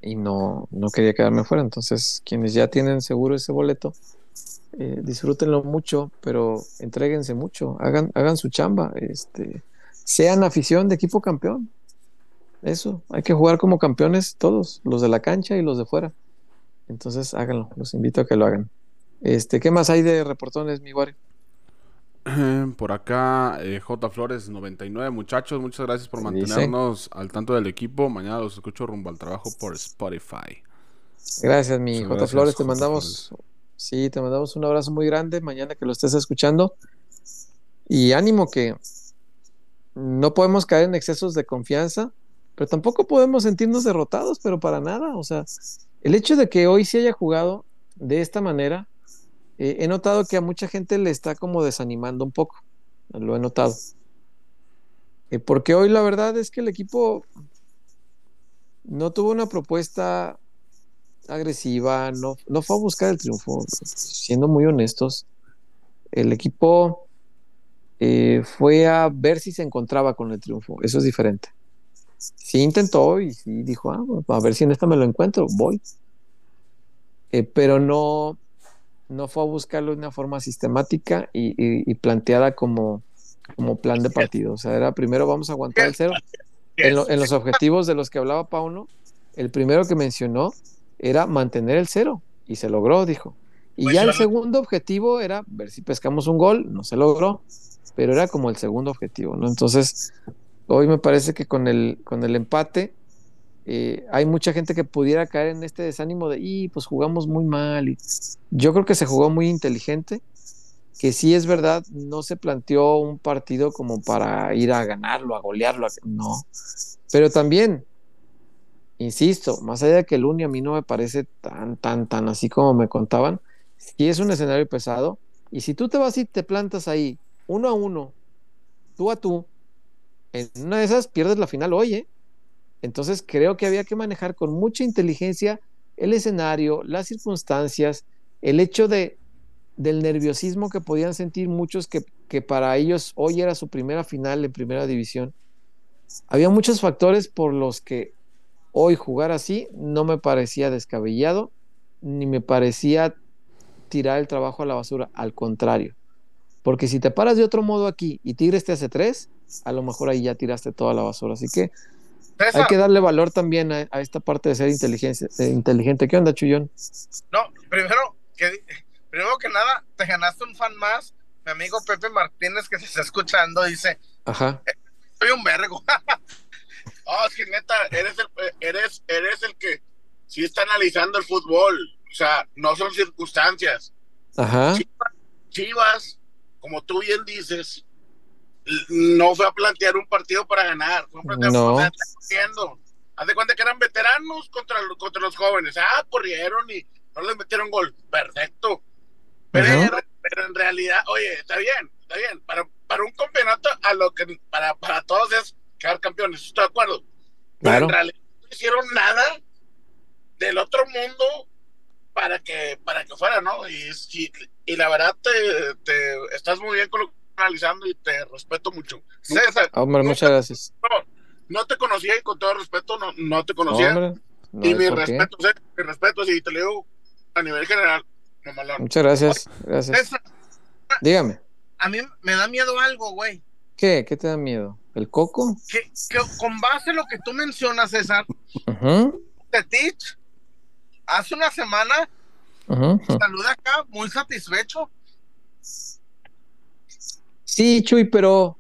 y no, no quería quedarme fuera. Entonces, quienes ya tienen seguro ese boleto, eh, disfrútenlo mucho, pero entréguense mucho, hagan, hagan su chamba, este, sean afición de equipo campeón. Eso, hay que jugar como campeones todos, los de la cancha y los de fuera. Entonces, háganlo, los invito a que lo hagan. Este, ¿qué más hay de reportones, mi Wario? <clears throat> Por acá, eh, J. Flores 99. Muchachos, muchas gracias por mantenernos al tanto del equipo. Mañana los escucho rumbo al trabajo por Spotify. Gracias, mi J. Flores, te J. mandamos, sí, te mandamos un abrazo muy grande mañana que lo estés escuchando. Y ánimo que no podemos caer en excesos de confianza, pero tampoco podemos sentirnos derrotados, pero para nada. O sea, el hecho de que hoy se haya jugado de esta manera, eh, he notado que a mucha gente le está como desanimando un poco. Lo he notado. Eh, porque hoy la verdad es que el equipo no tuvo una propuesta agresiva, no, no fue a buscar el triunfo, siendo muy honestos. El equipo eh, fue a ver si se encontraba con el triunfo, eso es diferente. Sí intentó y sí dijo, ah, bueno, a ver si en esta me lo encuentro, voy. Eh, pero no, no fue a buscarlo de una forma sistemática y, y- y planteada como, como plan de partido. O sea, era primero vamos a aguantar el cero. En, lo- en los objetivos de los que hablaba Pauno, el primero que mencionó era mantener el cero y se logró, dijo. Y Pues ya el segundo objetivo era ver si pescamos un gol, no se logró, pero era como el segundo objetivo, ¿no? Entonces, hoy me parece que con el, con el empate eh, hay mucha gente que pudiera caer en este desánimo de, y pues jugamos muy mal. Y yo creo que se jugó muy inteligente, que sí es verdad, no se planteó un partido como para ir a ganarlo, a golearlo, no. Pero también, insisto, más allá de que el Uni a mí no me parece tan, tan, tan así como me contaban, sí es un escenario pesado. Y si tú te vas y te plantas ahí, uno a uno, tú a tú, en una de esas pierdes la final hoy, ¿eh? Entonces creo que había que manejar con mucha inteligencia el escenario, las circunstancias, el hecho de, del nerviosismo que podían sentir muchos que, que para ellos hoy era su primera final en primera división. Había muchos factores por los que hoy jugar así no me parecía descabellado, ni me parecía tirar el trabajo a la basura, al contrario. Porque si te paras de otro modo aquí y Tigres te hace tres, a lo mejor ahí ya tiraste toda la basura. Así que César, hay que darle valor también a, a esta parte de ser inteligencia, eh, inteligente. ¿Qué onda, Chullón? no, primero que, primero que nada, te ganaste un fan más. Mi amigo Pepe Martínez, que se está escuchando, dice: Ajá. Soy un vergo. <laughs> Oh, es que neta, eres el, eres, eres el que sí está analizando el fútbol. O sea, no son circunstancias. Ajá. Chivas, como tú bien dices, no fue a plantear un partido para ganar. Fue a plantear No. un partido corriendo. Haz de cuenta que eran veteranos contra, contra los jóvenes. Ah, corrieron y no les metieron gol. Perfecto. Pero, Ajá. pero en realidad, oye, está bien, está bien. Para, para un campeonato, a lo que para, para todos es quedar campeones, estoy de acuerdo. Pero Claro. en realidad no hicieron nada del otro mundo para que para que fuera, ¿no? Y, y, y la verdad te, te estás muy bien con lo que estás analizando y te respeto mucho. César, Hombre, muchas gracias. no, no te conocía y con todo respeto no, no te conocía. Hombre, no y mi respeto, César, mi respeto, si te lo digo a nivel general, mamalón. Muchas gracias. Gracias. César, Dígame, a mí me da miedo algo, güey. ¿qué? ¿Qué te da miedo? ¿El coco? Que, que con base en lo que tú mencionas, César, Ujú, Tetich, hace una semana ujú. saluda acá muy satisfecho. Sí, Chuy, pero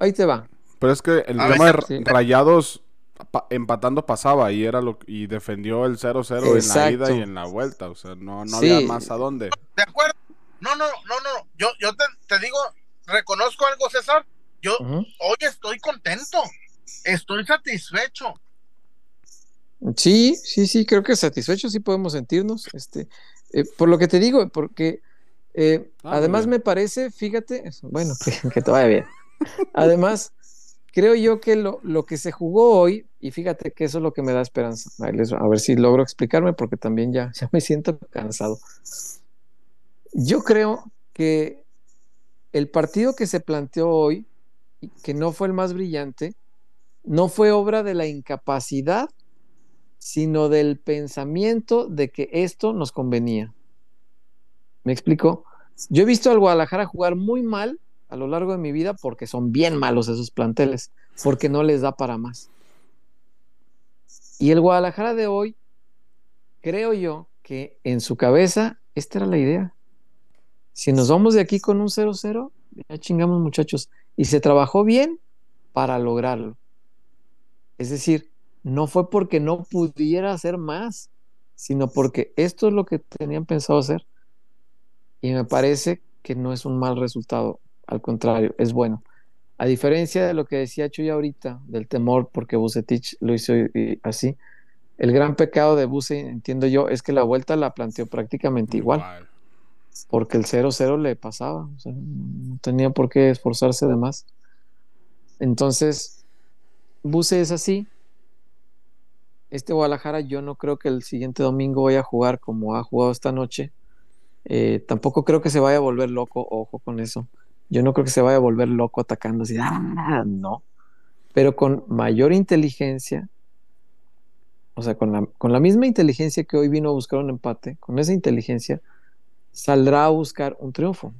ahí te va. Pero es que el A tema ver, de sí. Rayados pa- empatando pasaba y era lo y defendió el 0-0 en la ida y en la vuelta, o sea, no, no Sí. había más a dónde. ¿De acuerdo? No, no, no, no. Yo, yo te, te digo, reconozco algo, César. Yo hoy estoy contento. Estoy satisfecho. Sí, sí, sí, creo que satisfechos sí podemos sentirnos. Este, eh, por lo que te digo, porque Eh, Ah, además, me parece, fíjate, <laughs> bueno, <laughs> que, que vaya bien. Además, creo yo que lo, lo que se jugó hoy, y fíjate que eso es lo que me da esperanza. A ver si logro explicarme, porque también ya, ya me siento cansado. Yo creo que el partido que se planteó hoy, que no fue el más brillante, no fue obra de la incapacidad, sino del pensamiento de que esto nos convenía. ¿Me explico? Yo he visto al Guadalajara jugar muy mal a lo largo de mi vida porque son bien malos esos planteles, porque no les da para más. Y el Guadalajara de hoy, creo yo que en su cabeza esta era la idea. Si nos vamos de aquí con un 0-0, ya chingamos muchachos. Y se trabajó bien para lograrlo. Es decir, no fue porque no pudiera hacer más, sino porque esto es lo que tenían pensado hacer. Y me parece que no es un mal resultado, al contrario, es bueno. A diferencia de lo que decía Chuy ahorita, del temor porque Bucetich lo hizo y- así, el gran pecado de Buse, entiendo yo, es que la vuelta la planteó prácticamente igual, porque el 0-0 le pasaba, o sea, no tenía por qué esforzarse de más. Entonces, Buse es así. Este Guadalajara yo no creo que el siguiente domingo vaya a jugar como ha jugado esta noche. Eh, tampoco creo que se vaya a volver loco, ojo con eso. Yo no creo que se vaya a volver loco atacando así, ah, no. Pero con mayor inteligencia, o sea, con la, con la misma inteligencia que hoy vino a buscar un empate, con esa inteligencia, saldrá a buscar un triunfo.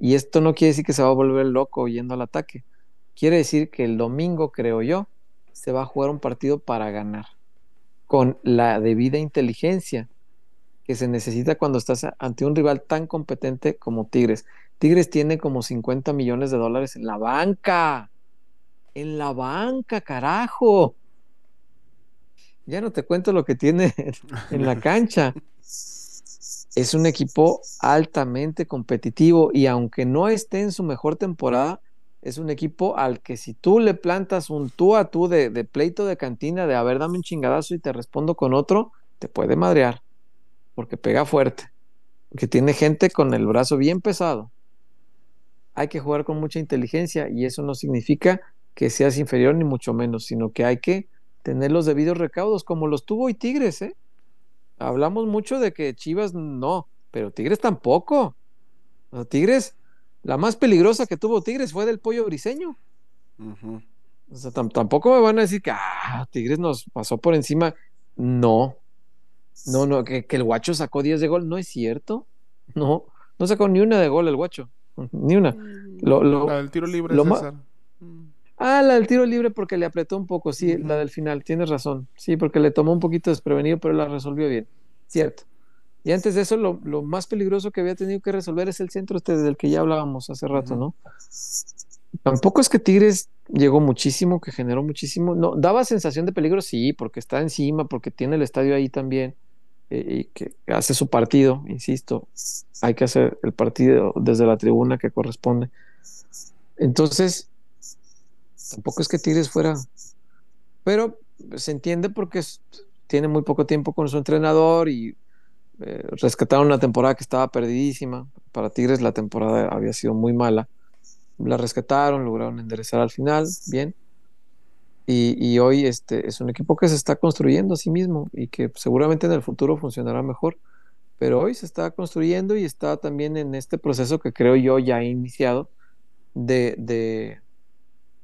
Y esto no quiere decir que se va a volver loco yendo al ataque. Quiere decir que el domingo, creo yo, se va a jugar un partido para ganar, con la debida inteligencia que se necesita cuando estás ante un rival tan competente como Tigres. Tigres tiene como 50 millones de dólares en la banca. En la banca, carajo. Ya no te cuento lo que tiene <laughs> en la cancha. Es un equipo altamente competitivo y aunque no esté en su mejor temporada, es un equipo al que si tú le plantas un tú a tú de, pleito de cantina, de a ver, dame un chingadazo y te respondo con otro, te puede madrear porque pega fuerte, porque tiene gente con el brazo bien pesado. Hay que jugar con mucha inteligencia y eso no significa que seas inferior ni mucho menos, sino que hay que tener los debidos recaudos, como los tuvo hoy Tigres, ¿eh? Hablamos mucho de que Chivas no, pero Tigres tampoco. O sea, Tigres, la más peligrosa que tuvo Tigres fue del pollo briseño. O sea, tam- tampoco me van a decir que ah, Tigres nos pasó por encima. No, no, no, que, que el guacho sacó 10 de gol, no es cierto. No, no sacó ni una de gol el guacho, ni una. Lo, lo- La del tiro libre, lo César. Mm. Ah, la del tiro libre porque le apretó un poco, sí, la del final, tienes razón. Sí, porque le tomó un poquito desprevenido, pero la resolvió bien. Cierto. Y antes de eso, lo, lo más peligroso que había tenido que resolver es el centro este del que ya hablábamos hace rato. ¿no? Tampoco es que Tigres llegó muchísimo, que generó muchísimo. No, daba sensación de peligro, sí, porque está encima, porque tiene el estadio ahí también, eh, y que hace su partido, insisto. Hay que hacer el partido desde la tribuna que corresponde. Entonces, tampoco es que Tigres fuera, pero se entiende porque tiene muy poco tiempo con su entrenador y eh, rescataron una temporada que estaba perdidísima. Para Tigres la temporada había sido muy mala. La rescataron, lograron enderezar al final, bien. Y, hoy este, es un equipo que se está construyendo a sí mismo y que seguramente en el futuro funcionará mejor. Pero hoy se está construyendo y está también en este proceso que creo yo ya ha iniciado de, de,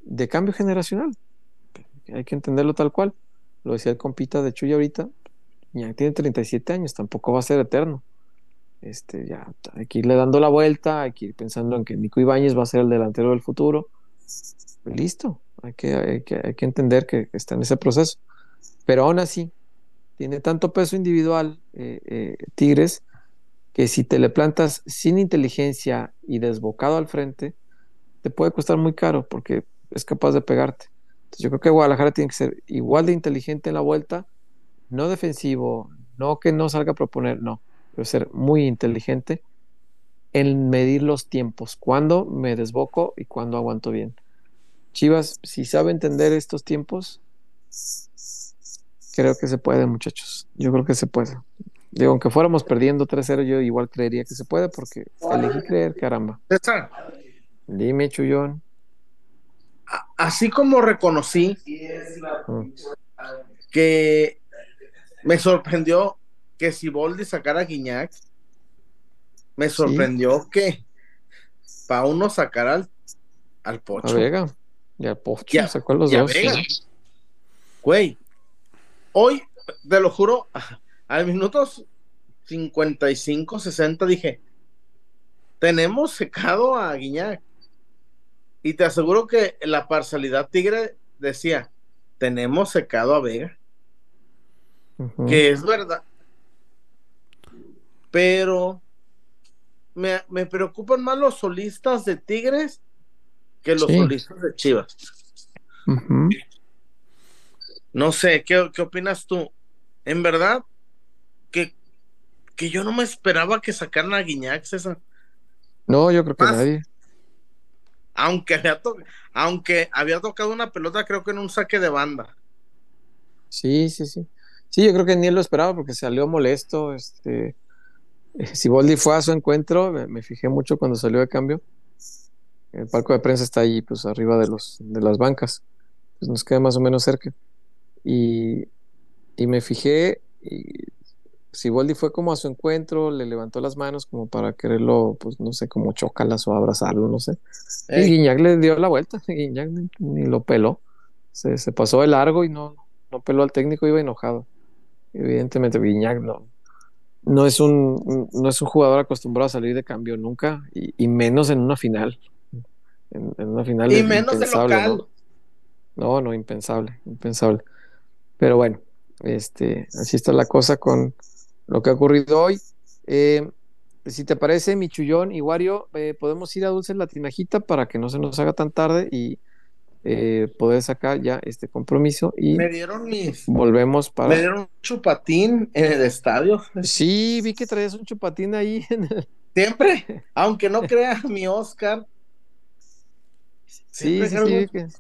de cambio generacional. Hay que entenderlo tal cual. Lo decía el compita de Chuy ahorita. Ya tiene 37 años, tampoco va a ser eterno. Este, ya hay que irle dando la vuelta, hay que ir pensando en que Nico Ibáñez va a ser el delantero del futuro. Listo, hay que, hay que, hay que entender que está en ese proceso. Pero aún así, tiene tanto peso individual eh, eh, Tigres que si te le plantas sin inteligencia y desbocado al frente, te puede costar muy caro porque es capaz de pegarte. Entonces yo creo que Guadalajara tiene que ser igual de inteligente en la vuelta, no defensivo, no que no salga a proponer, no, pero ser muy inteligente en medir los tiempos, cuándo me desboco y cuándo aguanto bien. Chivas, si sabe entender estos tiempos, creo que se puede, muchachos. Yo creo que se puede. Digo, aunque fuéramos perdiendo 3-0, yo igual creería que se puede porque elegí creer, caramba. César, Dime, Chullón. así como reconocí que me sorprendió que si Boldi sacara a Guiñac, me sorprendió que para uno sacara al, al A Pocho. Vega. Y al Pocho, sacó a los y a dos. Vega. sí. Güey, hoy, te lo juro, <laughs> al minutos 55, 60 dije, tenemos secado a Guiñac. Y te aseguro que la parcialidad tigre decía, tenemos secado a Vega, Que es verdad. Pero me, me preocupan más los solistas de Tigres que los Sí. solistas de Chivas. No sé, ¿qué, qué opinas tú? En verdad, que, que yo no me esperaba que sacaran a Guiñac, César. No, yo creo que Más. nadie. Aunque había, aunque había tocado una pelota, creo que en un saque de banda. Sí, sí, sí. Sí, yo creo que ni él lo esperaba porque salió molesto. Este, eh, Siboldi fue a su encuentro, me, me fijé mucho cuando salió de cambio. El palco de prensa está ahí, pues arriba de los de las bancas. Pues nos queda más o menos cerca. Y, y me fijé, y Siboldi fue como a su encuentro, le levantó las manos como para quererlo, pues no sé, como chocalas o abrazarlo, no sé. Y Guiñac le dio la vuelta, <laughs> Guiñac ni, ni lo peló. Se, se pasó de largo y no, no peló al técnico, iba enojado. Evidentemente, Guiñac no, no, es un, no es un jugador acostumbrado a salir de cambio nunca, y, y menos en una final. En, en una final y es menos de local. ¿no? No, no, impensable, impensable. Pero bueno, este, así está la cosa con lo que ha ocurrido hoy. Eh, si te parece, Michullón y Wario, eh, podemos ir a Dulce la Tinajita para que no se nos haga tan tarde y eh, poder sacar ya este compromiso y Me dieron mis. volvemos Me para... dieron un chupatín en el estadio. Sí, vi que traías un chupatín ahí. en el- Siempre, aunque no crea mi Oscar. Sí, que el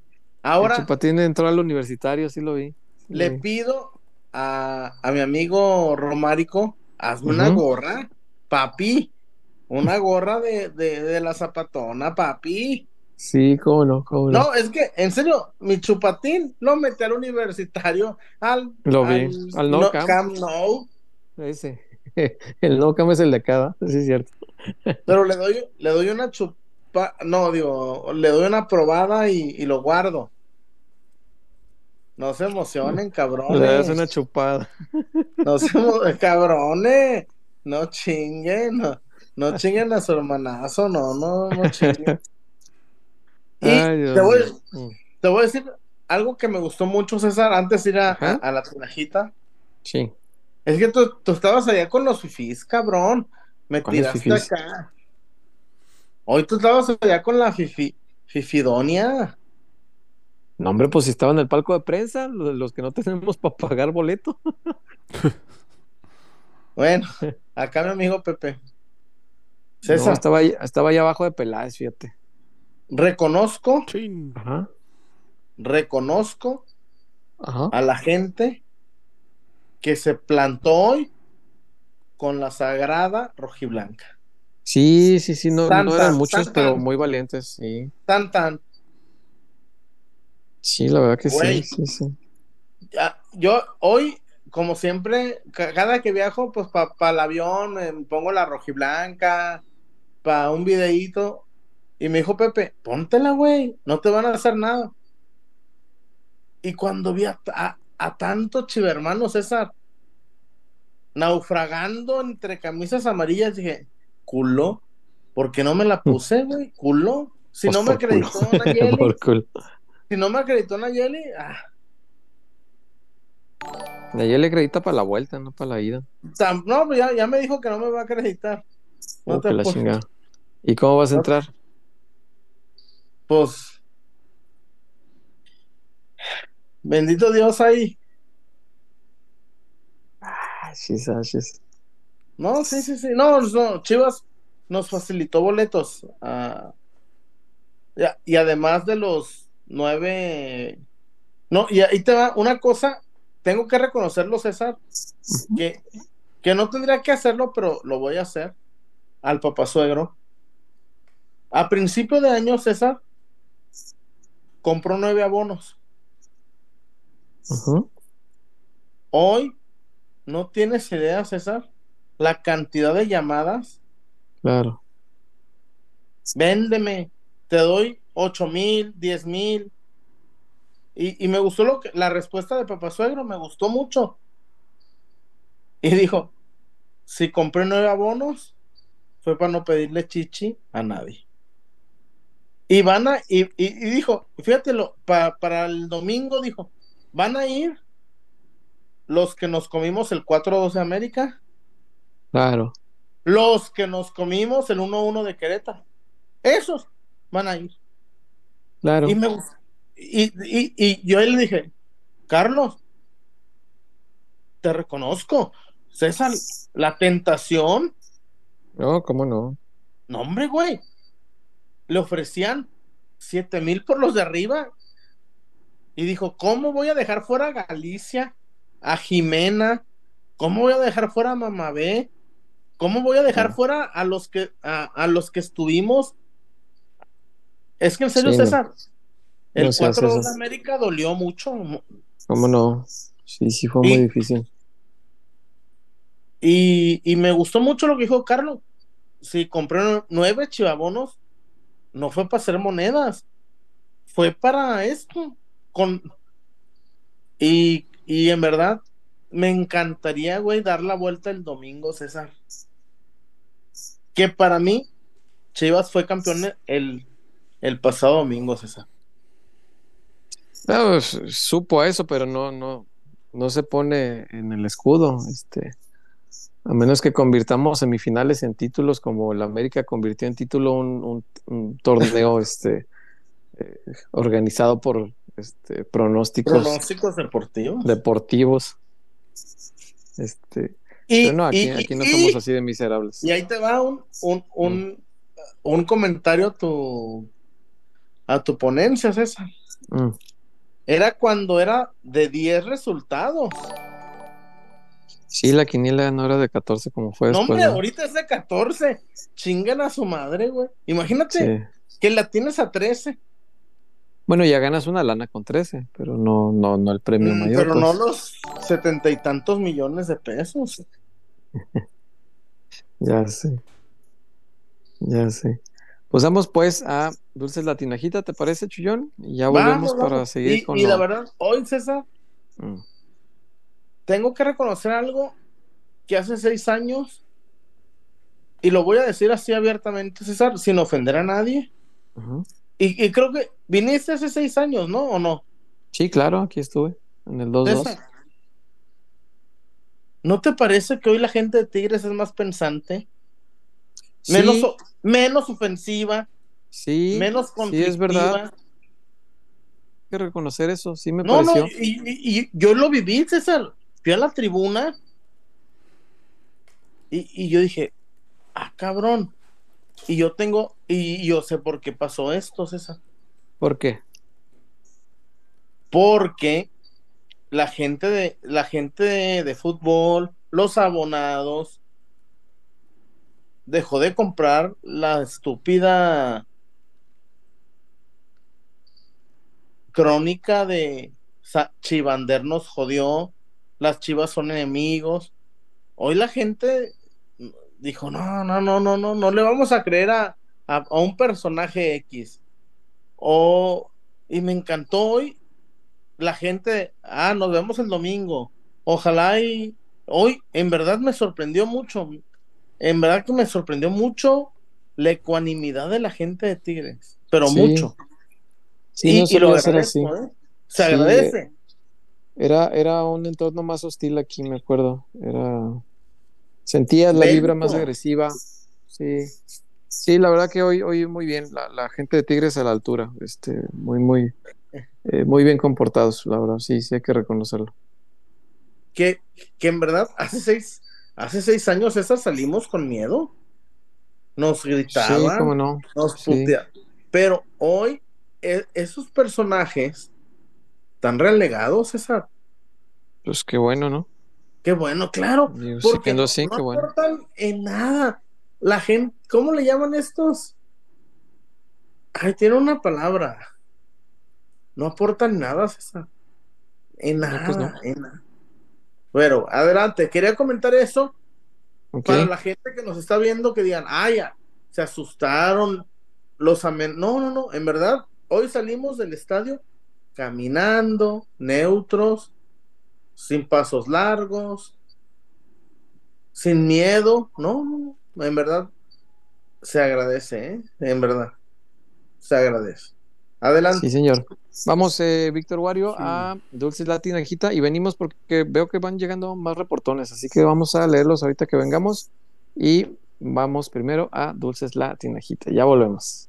Ahora chupatín entró al universitario, sí lo vi. sí lo le vi. pido a, a mi amigo Romárico, hazme una gorra, papi. Una gorra de, de, de la zapatona, papi. Sí, cómo no, cómo no. No, es que, en serio, mi chupatín lo metí al universitario, al, Lo vi, al No Nou, Ese. <laughs> El no cam es el de ¿verdad? sí es cierto. pero le <laughs> doy, le doy una chupa, no, digo, le doy una probada y, y lo guardo. No se emocionen, <laughs> cabrones. Le das una chupada. No se emo- cabrones. No chinguen, no, no chinguen a su hermanazo, no, no, no chinguen. Y Ay, te, voy, mío. Te voy a decir algo que me gustó mucho, César, antes de ir a, Ajá. a- a la tinajita. Sí. Es que tú, tú estabas allá con los fifís, cabrón. Me ¿Cuáles tiraste acá. Hoy tú estabas allá con la fifi, fifidonia. No, hombre, pues si estaba en el palco de prensa, los, los que no tenemos para pagar boleto. <laughs> Bueno, acá mi amigo Pepe. No, César, estaba, ahí, estaba ahí abajo de Peláez, fíjate. Reconozco. Ajá. reconozco Ajá. a la gente que se plantó hoy con la sagrada rojiblanca. Sí, sí, sí, no, Tan, no eran tan, muchos, tan, pero muy valientes, sí. Tan, tan. Sí, la verdad que Güey. sí, sí, sí. Ya, yo hoy, como siempre, ca- cada que viajo, pues para el avión me pongo la rojiblanca, para un videíto. Y me dijo Pepe, póntela, güey, no te van a hacer nada. Y cuando vi a, a, a tantos chivermanos, César, naufragando entre camisas amarillas, dije, culo, ¿por qué no me la puse, güey? Culo. Si Pues no me por culo. acreditó Nayeli, <laughs> Por culo. si no me acreditó Nayeli, ah, Nayeli acredita para la vuelta, no para la ida. No, pues ya, ya me dijo que no me va a acreditar. No Oh, te la. ¿Y cómo vas a No. entrar? Pues. Bendito Dios ahí. Ah, chis. No, sí, sí, sí. No, no, Chivas nos facilitó boletos. ah, ya, y además de los nueve. No, y ahí te va una cosa. Tengo que reconocerlo, César, que que no tendría que hacerlo, pero lo voy a hacer al papá suegro. A principio de año, César compró nueve abonos. Hoy no tienes idea, César, la cantidad de llamadas. Claro. Véndeme, te doy ocho mil, diez mil. Y, y me gustó lo que, la respuesta de papá suegro, me gustó mucho. Y dijo, si compré nueve abonos, fue para no pedirle chichi a nadie. Y van a, y, y- y dijo, fíjate, lo, pa- para el domingo dijo, van a ir los que nos comimos el 4-2 de América, Claro. los que nos comimos el 1-1 de Querétaro. Esos van a ir. Claro. Y, me, y, y, y yo le dije, Carlos, te reconozco, César, la tentación, No, cómo no. no hombre, güey, le ofrecían siete mil por los de arriba. Y dijo, ¿cómo voy a dejar fuera a Galicia, a Jimena? ¿Cómo voy a dejar fuera a Mamabé? ¿Cómo voy a dejar Ah. fuera a los que a, a los que estuvimos? Es que en serio, Sí. César, el No seas 4 de. América dolió mucho. Cómo no. Sí, sí, fue Y- muy difícil. Y, y me gustó mucho lo que dijo Carlos. Si compré nueve chivabonos, no fue para hacer monedas, fue para esto. Con... Y, y en verdad, me encantaría, güey, dar la vuelta el domingo, César. Que para mí, Chivas fue campeón el, el pasado domingo, César. No, pues, supo eso, pero no, no, no se pone en el escudo. Este, a menos que convirtamos semifinales en títulos, como la América convirtió en título un, un- un torneo <laughs> este, eh, organizado por este, pronósticos Pronósticos deportivos. deportivos. Este, Y, pero no, aquí, y- aquí no y- somos así de miserables. Y ahí te va un, un, un, un comentario a tu, a tu ponencia, César. Mm, Era cuando era de 10 resultados. Sí, la quiniela no era de 14 como fue No, después. hombre, ¿no? ahorita es de 14. Chingan a su madre, güey. Imagínate Sí. que la tienes a 13. Bueno, ya ganas una lana con 13, pero no, no, no el premio Mm, mayor. pero pues. no los setenta y tantos millones de pesos. <laughs> Ya sé. Ya sé. Pues vamos pues a Dulces Latinajita, ¿te parece, Chullón? Y ya volvemos Vamos, para vamos. seguir y, con y lo- la verdad, hoy, César, Mm, tengo que reconocer algo que hace seis años, y lo voy a decir así abiertamente, César, sin ofender a nadie. Y, y creo que viniste hace seis años, ¿no? ¿O no? Sí, claro, aquí estuve, en el 2-2. César, ¿No te parece que hoy la gente de Tigres es más pensante? Sí, Menos, ofensiva, sí, menos sí, conflictiva. es verdad. Hay que reconocer eso, sí me No, no, pareció. y, y- y yo lo viví, César. Fui a la tribuna y, y yo dije, ah, cabrón. Y yo tengo, y yo sé por qué pasó esto, César. ¿Por qué? Porque la gente de, la gente de, de fútbol, los abonados, dejó de comprar la estúpida crónica de Chivander nos jodió, las chivas son enemigos. Hoy la gente dijo, no, no, no, no, no, no le vamos a creer a, a, a un personaje X. O, y me encantó hoy la gente, ah, nos vemos el domingo. Ojalá y hoy en verdad me sorprendió mucho. En verdad que me sorprendió mucho la ecuanimidad de la gente de Tigres, pero Sí. mucho. Sí, y, no y lo así. ¿eh? Se Sí, agradece. Era, era un entorno más hostil aquí, me acuerdo. Era... Sentías la vibra más agresiva. Sí. Sí, la verdad que hoy, hoy muy bien. La, la gente de Tigres a la altura. Este, muy, muy, eh, muy bien comportados, la verdad. Sí, sí hay que reconocerlo. Que, que en verdad hace seis, hace seis años esas salimos con miedo. Nos Sí, gritaban, cómo no. nos Sí. puteaban. Pero hoy e- esos personajes están relegados, César. Pues qué bueno, ¿no? Qué bueno, claro. Porque no, así, no qué bueno. aportan en nada. La gente, ¿cómo le llaman estos? Ay, tiene una palabra. No aportan nada, César. En No, nada, pues no. en nada. Bueno, adelante. Quería comentar eso para la gente que nos está viendo que digan, ah, ya, se asustaron, los amen... No, no, no, en verdad, hoy salimos del estadio caminando, neutros, sin pasos largos, sin miedo, no, en verdad, se agradece, ¿eh? En verdad, se agradece. Adelante. Sí, señor. Vamos, eh, Víctor Wario, a Dulces Latina Hijita y venimos porque veo que van llegando más reportones, así que vamos a leerlos ahorita que vengamos y vamos primero a Dulces Latina Hijita. Ya volvemos.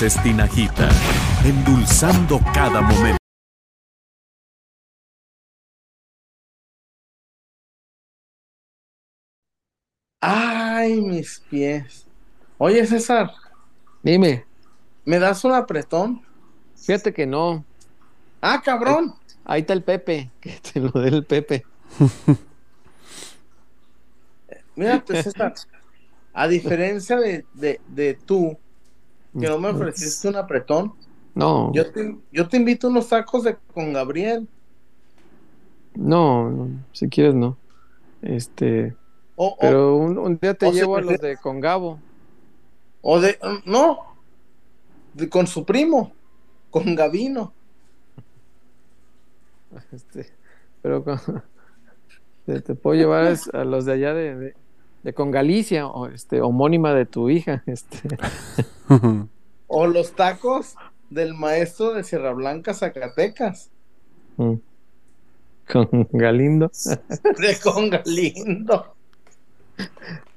Dulces Tinajita, endulzando cada momento. Ay, mis pies. Oye, César, Dime, ¿me das un apretón? fíjate que no. Ah, cabrón. Ahí está el Pepe, que te lo dé el Pepe. Mírate, César. A diferencia de, de, de tú, que no me ofreciste un apretón, No, yo te, yo te invito a unos tacos de con Gabriel. no, no, si quieres no. Este, O, o- pero un, un día te si llevo a los de Congabo. o de. No. de- con su primo. Con Gavino. <laughs> Este, pero con- <laughs> te, te puedo llevar a los de allá de, de, de con Galicia, o este, homónima de tu hija, <laughs> este, O los tacos del maestro de Sierra Blanca, Zacatecas. mm, con Galindo. De con Galindo.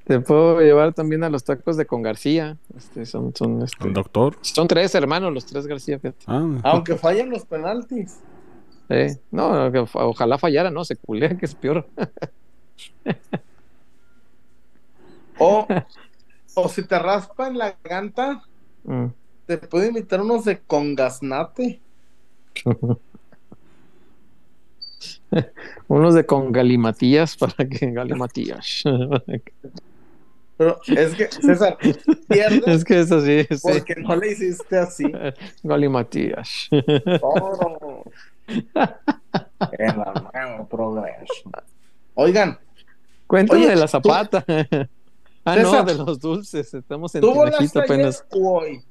Te puedo llevar también a los tacos de con García. Este, son, son, este, ¿El doctor? son tres hermanos, los tres García, fíjate. Ah, Aunque fallen los penaltis. Eh, no, ojalá fallara, no, se culea, que es peor. <laughs> O, <laughs> o si te raspa en la garganta, Mm. te puedo invitar unos de congasnate. <laughs> Unos de con galimatías para que galimatías. <laughs> Pero es que, César, pierdes es que es así, sí. porque no le hiciste así. Galimatías. Todo. En el nuevo progreso. Oigan, Cuéntame Oye, de la tú- ah, no, César, de los dulces. Estamos en ¿tú ayer apenas. o hoy?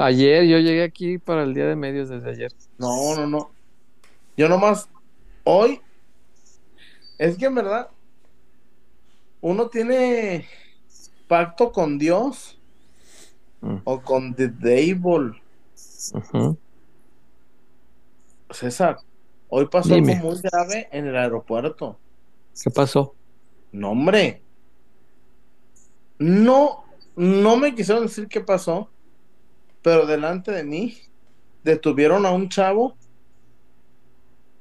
Ayer yo llegué aquí para el día de medios desde ayer. No, no, no. Yo nomás, hoy, es que en verdad, uno tiene pacto con Dios Mm. o con the devil. Ujú. César, hoy pasó Dime. algo muy grave en el aeropuerto. ¿Qué pasó? No, hombre. No, no me quisieron decir qué pasó, pero delante de mí detuvieron a un chavo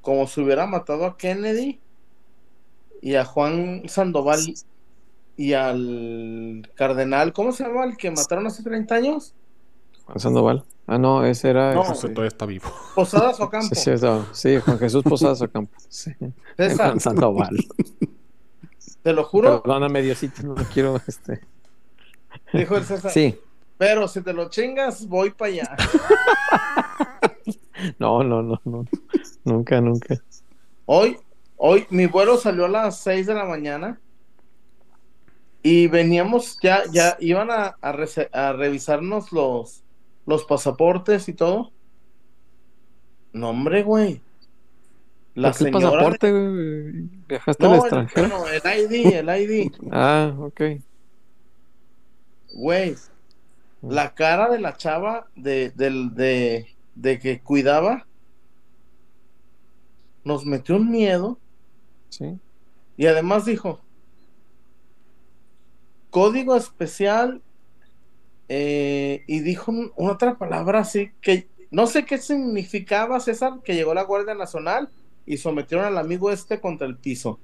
como si hubiera matado a Kennedy y a Juan Sandoval y al cardenal, ¿cómo se llama el que mataron hace 30 años? Juan Sandoval. Ah, no, ese era. No, José todavía está vivo. Posadas <laughs> Ocampo. sí, sí, no, sí, Juan Jesús Posadas Ocampo. <laughs> Sí. César, Juan Sandoval. te lo juro, Perdóname, Diosito, no quiero. Este... dijo el César. Sí, Pero si te lo chingas, voy para allá. <laughs> no, no, no, no. Nunca, nunca. Hoy, hoy, mi vuelo salió a las 6 de la mañana y veníamos, ya, ya iban a, a revisarnos los, los pasaportes y todo. No, hombre, güey. La ¿Por qué señora. pasaporte, güey? ¿Viajaste al No, extranjero? no, el ID, el ID. Ah, ok. Güey, la cara de la chava de, del- de, de que cuidaba nos metió un miedo Sí. y además dijo, código especial eh, y dijo un- una otra palabra así que no sé qué significaba César, que llegó la Guardia Nacional y sometieron al amigo este contra el piso.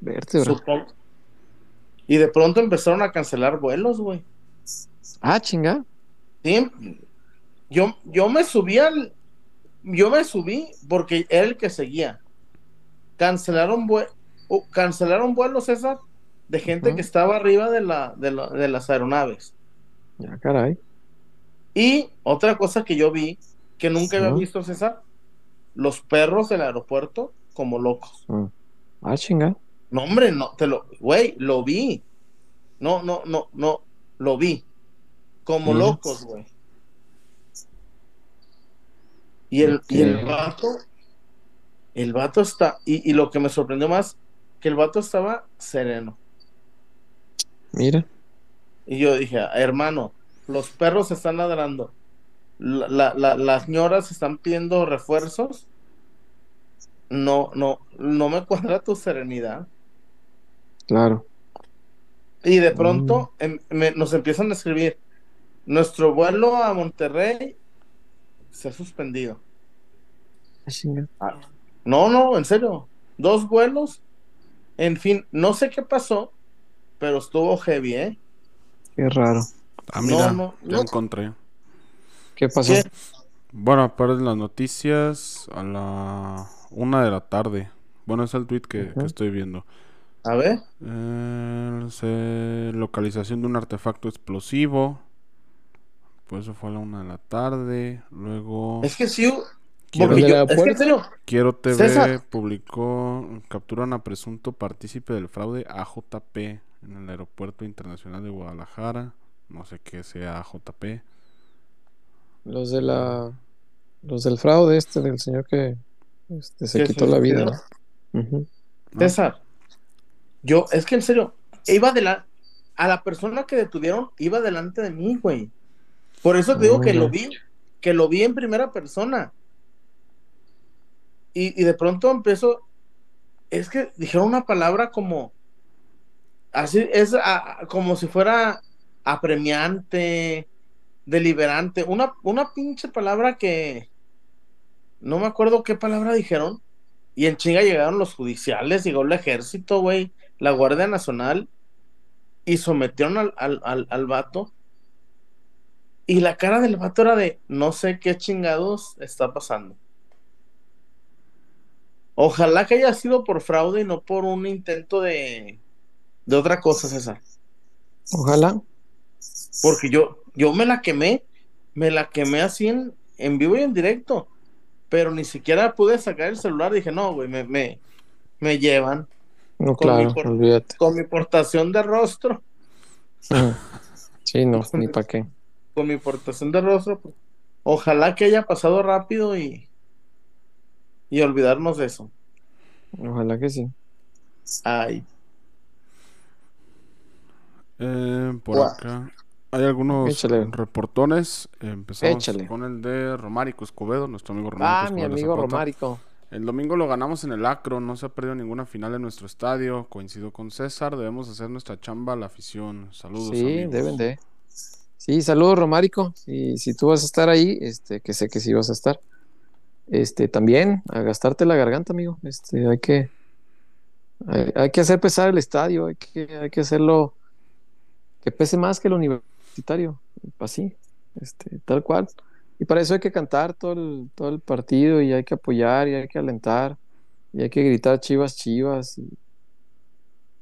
Vértebra. supongo. Y de pronto empezaron a cancelar vuelos, güey. Ah, chinga. Sí, yo, yo me subí al. Yo me subí porque era el que seguía. Cancelaron, vue- uh, cancelaron vuelos, César, de gente que estaba arriba de, la, de, la- de las aeronaves. Ya, caray. Y otra cosa que yo vi, que nunca había visto, César, los perros del aeropuerto como locos. Mm. Ah, chinga. No, hombre, no, te lo, güey, lo vi. No, no, no, no, lo vi. Como locos, güey. Y el, y el vato, el vato está, y, y lo que me sorprendió más, que el vato estaba sereno. Mira. Y yo dije, hermano, los perros están ladrando. La, la- la- las señoras están pidiendo refuerzos. No, no, no me cuadra tu serenidad. Claro. Y de pronto em- me- nos empiezan a escribir, nuestro vuelo a Monterrey se ha suspendido. Ah, chinga. No, no, en serio. Dos vuelos. En fin, no sé qué pasó, pero estuvo heavy, ¿eh? Qué raro. Ah, mira, no, ya no. encontré. ¿Qué pasó? ¿Qué? Bueno, aparecen las noticias a la una de la tarde. Bueno, es el tweet que, estoy viendo. A ver, Eh, localización de un artefacto explosivo. Pues eso fue a la una de la tarde. Luego, es que sí, Quiero- porque ¿El yo- es que en aeropuerto? serio, Quiero TV César. publicó, capturan a presunto partícipe del fraude AJP en el Aeropuerto Internacional de Guadalajara. No sé qué sea AJP. Los de la. Los del fraude este del señor que este, se quitó la vida. ¿no? ¿no? César, yo, es que en serio, iba de la, a la persona que detuvieron iba delante de mí, güey. Por eso te digo que lo vi, que lo vi en primera persona. Y, y de pronto empezó, es que dijeron una palabra como, así, es a- a- como si fuera apremiante, deliberante, una, una pinche palabra que, no me acuerdo qué palabra dijeron, y en chinga llegaron los judiciales, llegó el ejército, güey, la Guardia Nacional, y sometieron al, al, al, al vato. Y la cara del vato era de, no sé qué chingados está pasando. Ojalá que haya sido por fraude y no por un intento de, de otra cosa, César. Ojalá. Porque yo, yo me la quemé, me la quemé así en, en vivo y en directo. Pero ni siquiera pude sacar el celular. Dije, no, güey, me, me, me llevan No, Con mi claro, por- olvídate. con mi portación de rostro. <laughs> Sí, no, ni para qué. Con mi portación de rostro. pues, Ojalá que haya pasado rápido y, y olvidarnos de eso. Ojalá que sí. Ay, Eh, por acá hay algunos Échale. reportones. Empezamos Échale. con el de Romárico Escobedo, nuestro amigo Romárico Ah, mi Escobedo amigo Zapata. Romárico. El domingo lo ganamos en el Acro, no se ha perdido ninguna final en nuestro estadio. Coincido con César, debemos hacer nuestra chamba a la afición. Saludos. Sí, amigos. deben de. Sí, saludos, Romárico. Y si tú vas a estar ahí, este, que sé que sí vas a estar, este, también a gastarte la garganta, amigo. Este, hay que, Hay, que hacer pesar el estadio, hay que, hay que hacerlo que pese más que el universitario, así, este, tal cual. Y para eso hay que cantar todo el, todo el partido y hay que apoyar y hay que alentar y hay que gritar chivas, chivas y,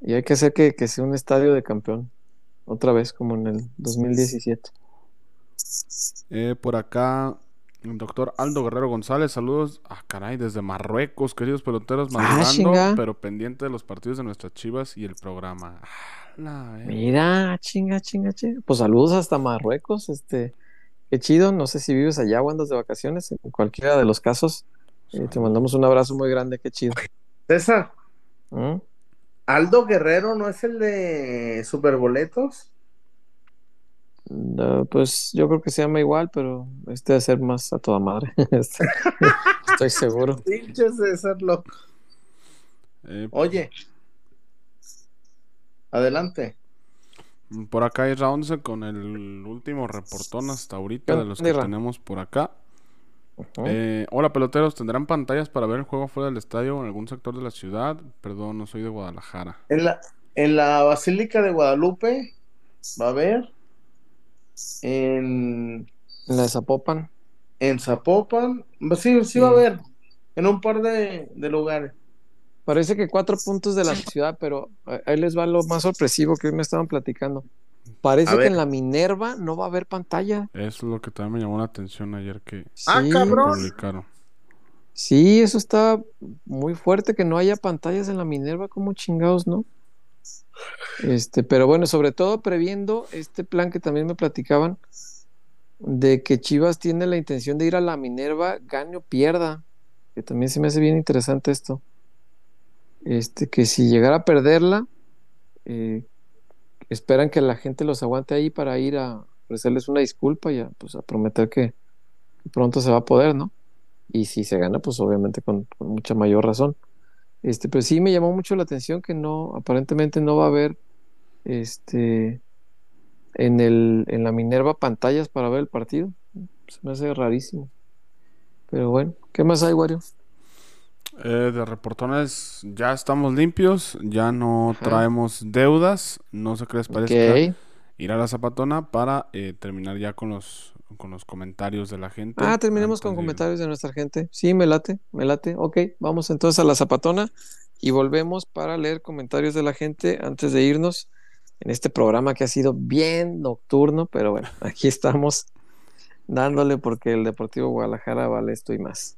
y hay que hacer que, que sea un estadio de campeón, otra vez como en el 2017. Eh, por acá, el doctor Aldo Guerrero González, saludos. Ah, caray, desde Marruecos, queridos peloteros, Ah, chinga. pero pendiente de los partidos de nuestras chivas y el programa. Ah, la, eh. Mira, chinga, chinga, chinga. Pues saludos hasta Marruecos, este, qué chido. No sé si vives allá o andas de vacaciones, en cualquiera de los casos. eh, te mandamos un abrazo muy grande, qué chido. César, ¿Mm? Aldo Guerrero no es el de Superboletos. No, pues yo creo que se llama igual, pero este debe ser más a toda madre. <laughs> Este, Estoy seguro. <laughs> Pinche César, loco. Eh, Oye, adelante. Por acá es Raúl con el último reportón hasta ahorita ¿Qué de los que tenemos por acá. Eh, hola peloteros, ¿tendrán pantallas para ver el juego fuera del estadio o en algún sector de la ciudad? Perdón, no soy de Guadalajara. En la, en la Basílica de Guadalupe va a haber. En, En la de Zapopan. en Zapopan. Sí, sí va a haber. En un par de, de lugares. Parece que cuatro puntos de la ciudad, pero eh, ahí les va lo más sorpresivo que hoy me estaban platicando. Parece que en la Minerva no va a haber pantalla. Eso es lo que también me llamó la atención ayer que Ah, Sí, cabrón. publicaron. Sí, eso está muy fuerte que no haya pantallas en la Minerva, como chingados, ¿no? Este, pero bueno, sobre todo previendo este plan que también me platicaban de que Chivas tiene la intención de ir a la Minerva, gane o pierda, que también se me hace bien interesante esto. Este, que si llegara a perderla, eh, esperan que la gente los aguante ahí para ir a ofrecerles una disculpa y a, pues, a prometer que, pronto se va a poder, ¿no? Y si se gana, pues obviamente con, con mucha mayor razón. Este, pero sí me llamó mucho la atención que no, aparentemente no va a haber este en el, en la Minerva pantallas para ver el partido. Se me hace rarísimo. Pero bueno, ¿qué más hay, Wario? Eh, de reportones ya estamos limpios, ya no Ajá. traemos deudas, no sé qué les parece Ok. ir a la zapatona para eh, terminar ya con los con los comentarios de la gente. Ah, terminemos con comentarios de nuestra gente. Sí, me late, me late. Ok, vamos entonces a la zapatona y volvemos para leer comentarios de la gente antes de irnos en este programa que ha sido bien nocturno, pero bueno, <laughs> aquí estamos dándole porque el Deportivo Guadalajara vale esto y más.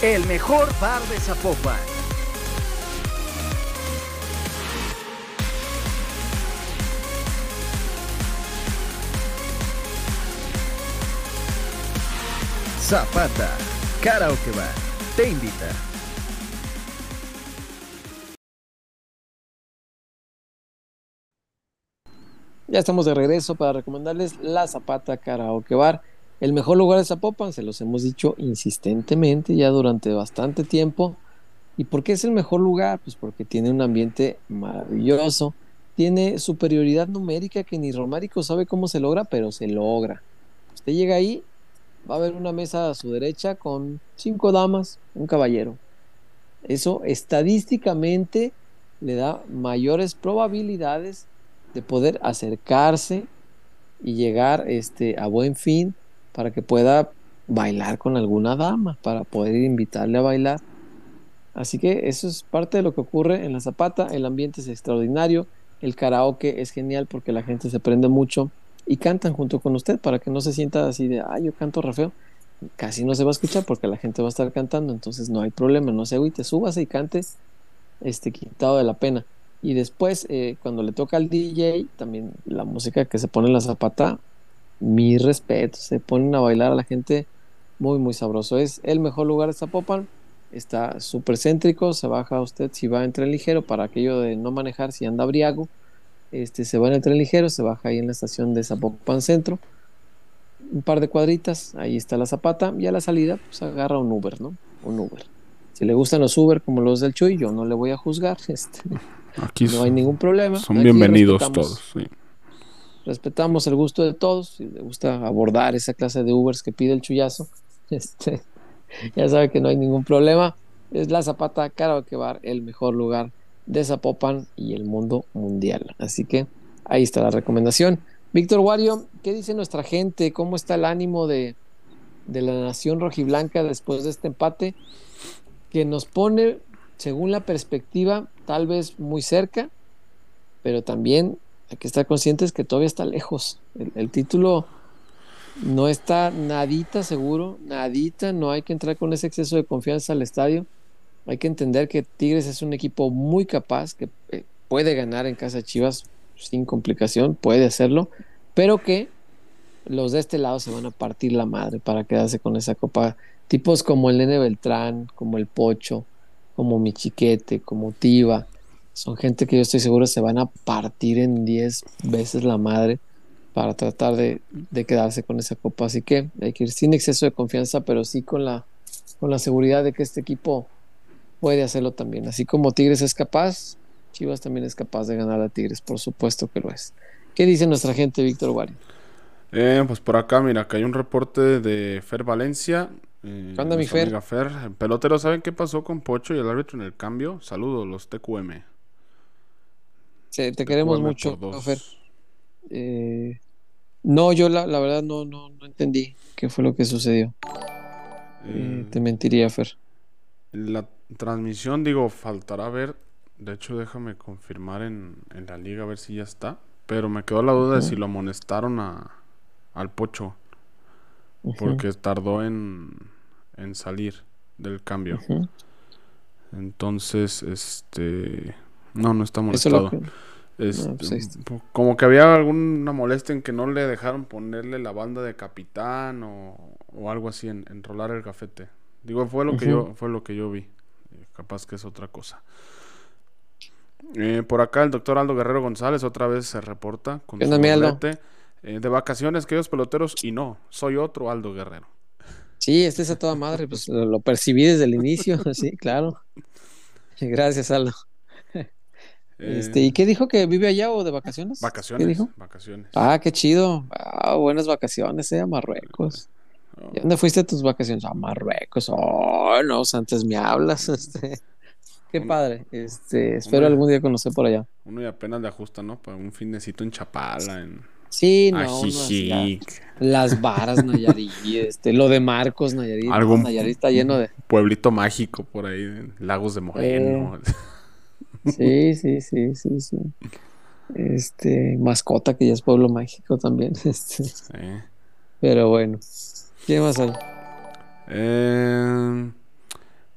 El mejor bar de Zapopan. Zapata, Karaoke Bar, te invita. Ya estamos de regreso para recomendarles La Zapata Karaoke Bar, el mejor lugar de Zapopan, se los hemos dicho insistentemente ya durante bastante tiempo. ¿Y por qué es el mejor lugar? Pues porque tiene un ambiente maravilloso, tiene superioridad numérica que ni Romárico sabe cómo se logra, pero se logra. Usted llega ahí, va a haber una mesa a su derecha con cinco damas, un caballero. Eso estadísticamente le da mayores probabilidades de poder acercarse y llegar este, a buen fin para que pueda bailar con alguna dama, para poder invitarle a bailar. Así que eso es parte de lo que ocurre en la Zapata, el ambiente es extraordinario, el karaoke es genial porque la gente se prende mucho y cantan junto con usted para que no se sienta así de, ay, yo canto re feo. Casi no se va a escuchar porque la gente va a estar cantando, entonces no hay problema, no se agüite, súbase y cante este, quitado de la pena. Y después, eh, cuando le toca al DJ, también la música que se pone en la zapata, mi respeto, se ponen a bailar a la gente muy, muy sabroso. Es el mejor lugar de Zapopan, está súper céntrico, se baja usted si va en tren ligero, para aquello de no manejar si anda briago, este, se va en el tren ligero, se baja ahí en la estación de Zapopan Centro, un par de cuadritas, ahí está la zapata, y a la salida, pues agarra un Uber, ¿no? Un Uber. Si le gustan los Uber como los del Chuy, yo no le voy a juzgar, <laughs> este, Aquí no hay ningún problema. son Aquí bienvenidos todos. sí. Respetamos el gusto de todos. Si le gusta abordar esa clase de Ubers que pide el chullazo, <laughs> este, ya sabe que no hay ningún problema. Es la Zapata Karaoke Bar, el mejor lugar de Zapopan y el mundo mundial. Así que ahí está la recomendación. Víctor Wario, ¿qué dice nuestra gente? ¿Cómo está el ánimo de, de la nación rojiblanca después de este empate? Que nos pone, según la perspectiva, tal vez muy cerca, pero también hay que estar conscientes que todavía está lejos. El, título no está nadita seguro, nadita, no hay que entrar con ese exceso de confianza al estadio. Hay que entender que Tigres es un equipo muy capaz, que eh, puede ganar en casa Chivas sin complicación, puede hacerlo, pero que los de este lado se van a partir la madre para quedarse con esa copa. Tipos como el Nene Beltrán, como el Pocho, como mi chiquete, como Tiva, son gente que yo estoy seguro se van a partir en 10 veces la madre para tratar de, de quedarse con esa copa. Así que hay que ir sin exceso de confianza, pero sí con la, con la seguridad de que este equipo puede hacerlo también. Así como Tigres es capaz, Chivas también es capaz de ganar a Tigres, por supuesto que lo es. ¿Qué dice nuestra gente, Víctor Guari? Eh, pues por acá, mira, que hay un reporte de Fer Valencia. eh, ¿Qué onda, mi Fer? Fer. Pelotero, ¿saben qué pasó con Pocho y el árbitro en el cambio? Saludos, los TQM. Te queremos mucho, por dos. Fer. Eh, no, yo la, la verdad no, no, no entendí qué fue lo que sucedió. Eh, Eh, te mentiría, Fer. La transmisión, digo, faltará ver. De hecho, déjame confirmar en, en la liga a ver si ya está. Pero me quedó la duda de si lo amonestaron a, al Pocho. Porque tardó en, en salir del cambio. Entonces, este. No, no está Eso es que- pues está. como que había alguna molestia en que no le dejaron ponerle la banda de capitán o, o algo así, en, enrolar el gafete. Digo, fue lo que yo, fue lo que yo vi. Eh, Capaz que es otra cosa. Eh, por acá el doctor Aldo Guerrero González otra vez se reporta con ¿Qué su doblete. Eh, de vacaciones, queridos peloteros, y no, soy otro Aldo Guerrero. Sí, este es a toda madre, pues lo, lo percibí desde el inicio, <laughs> sí, claro. Gracias, Aldo. Eh, Este, ¿y qué dijo que vive allá o de vacaciones? vacaciones, ¿Qué dijo? vacaciones. Ah, qué chido. Ah, buenas vacaciones, eh, a Marruecos. Oh, ¿Y dónde fuiste a tus vacaciones? A Marruecos. Oh, no, antes me hablas. Este. <laughs> Qué padre. Este, espero algún día conocer por allá. Uno y apenas le ajusta, ¿no? Para un finecito en Chapala, en Sí, no, uno las varas Nayarit, este, lo de Marcos Nayarit. Algún- Nayarit está lleno de. pueblito mágico por ahí, Lagos de Moreno. Sí, sí, sí, sí, sí. Este, mascota que ya es pueblo mágico también. <laughs> Este, Sí. pero bueno. ¿Qué más hay? Eh,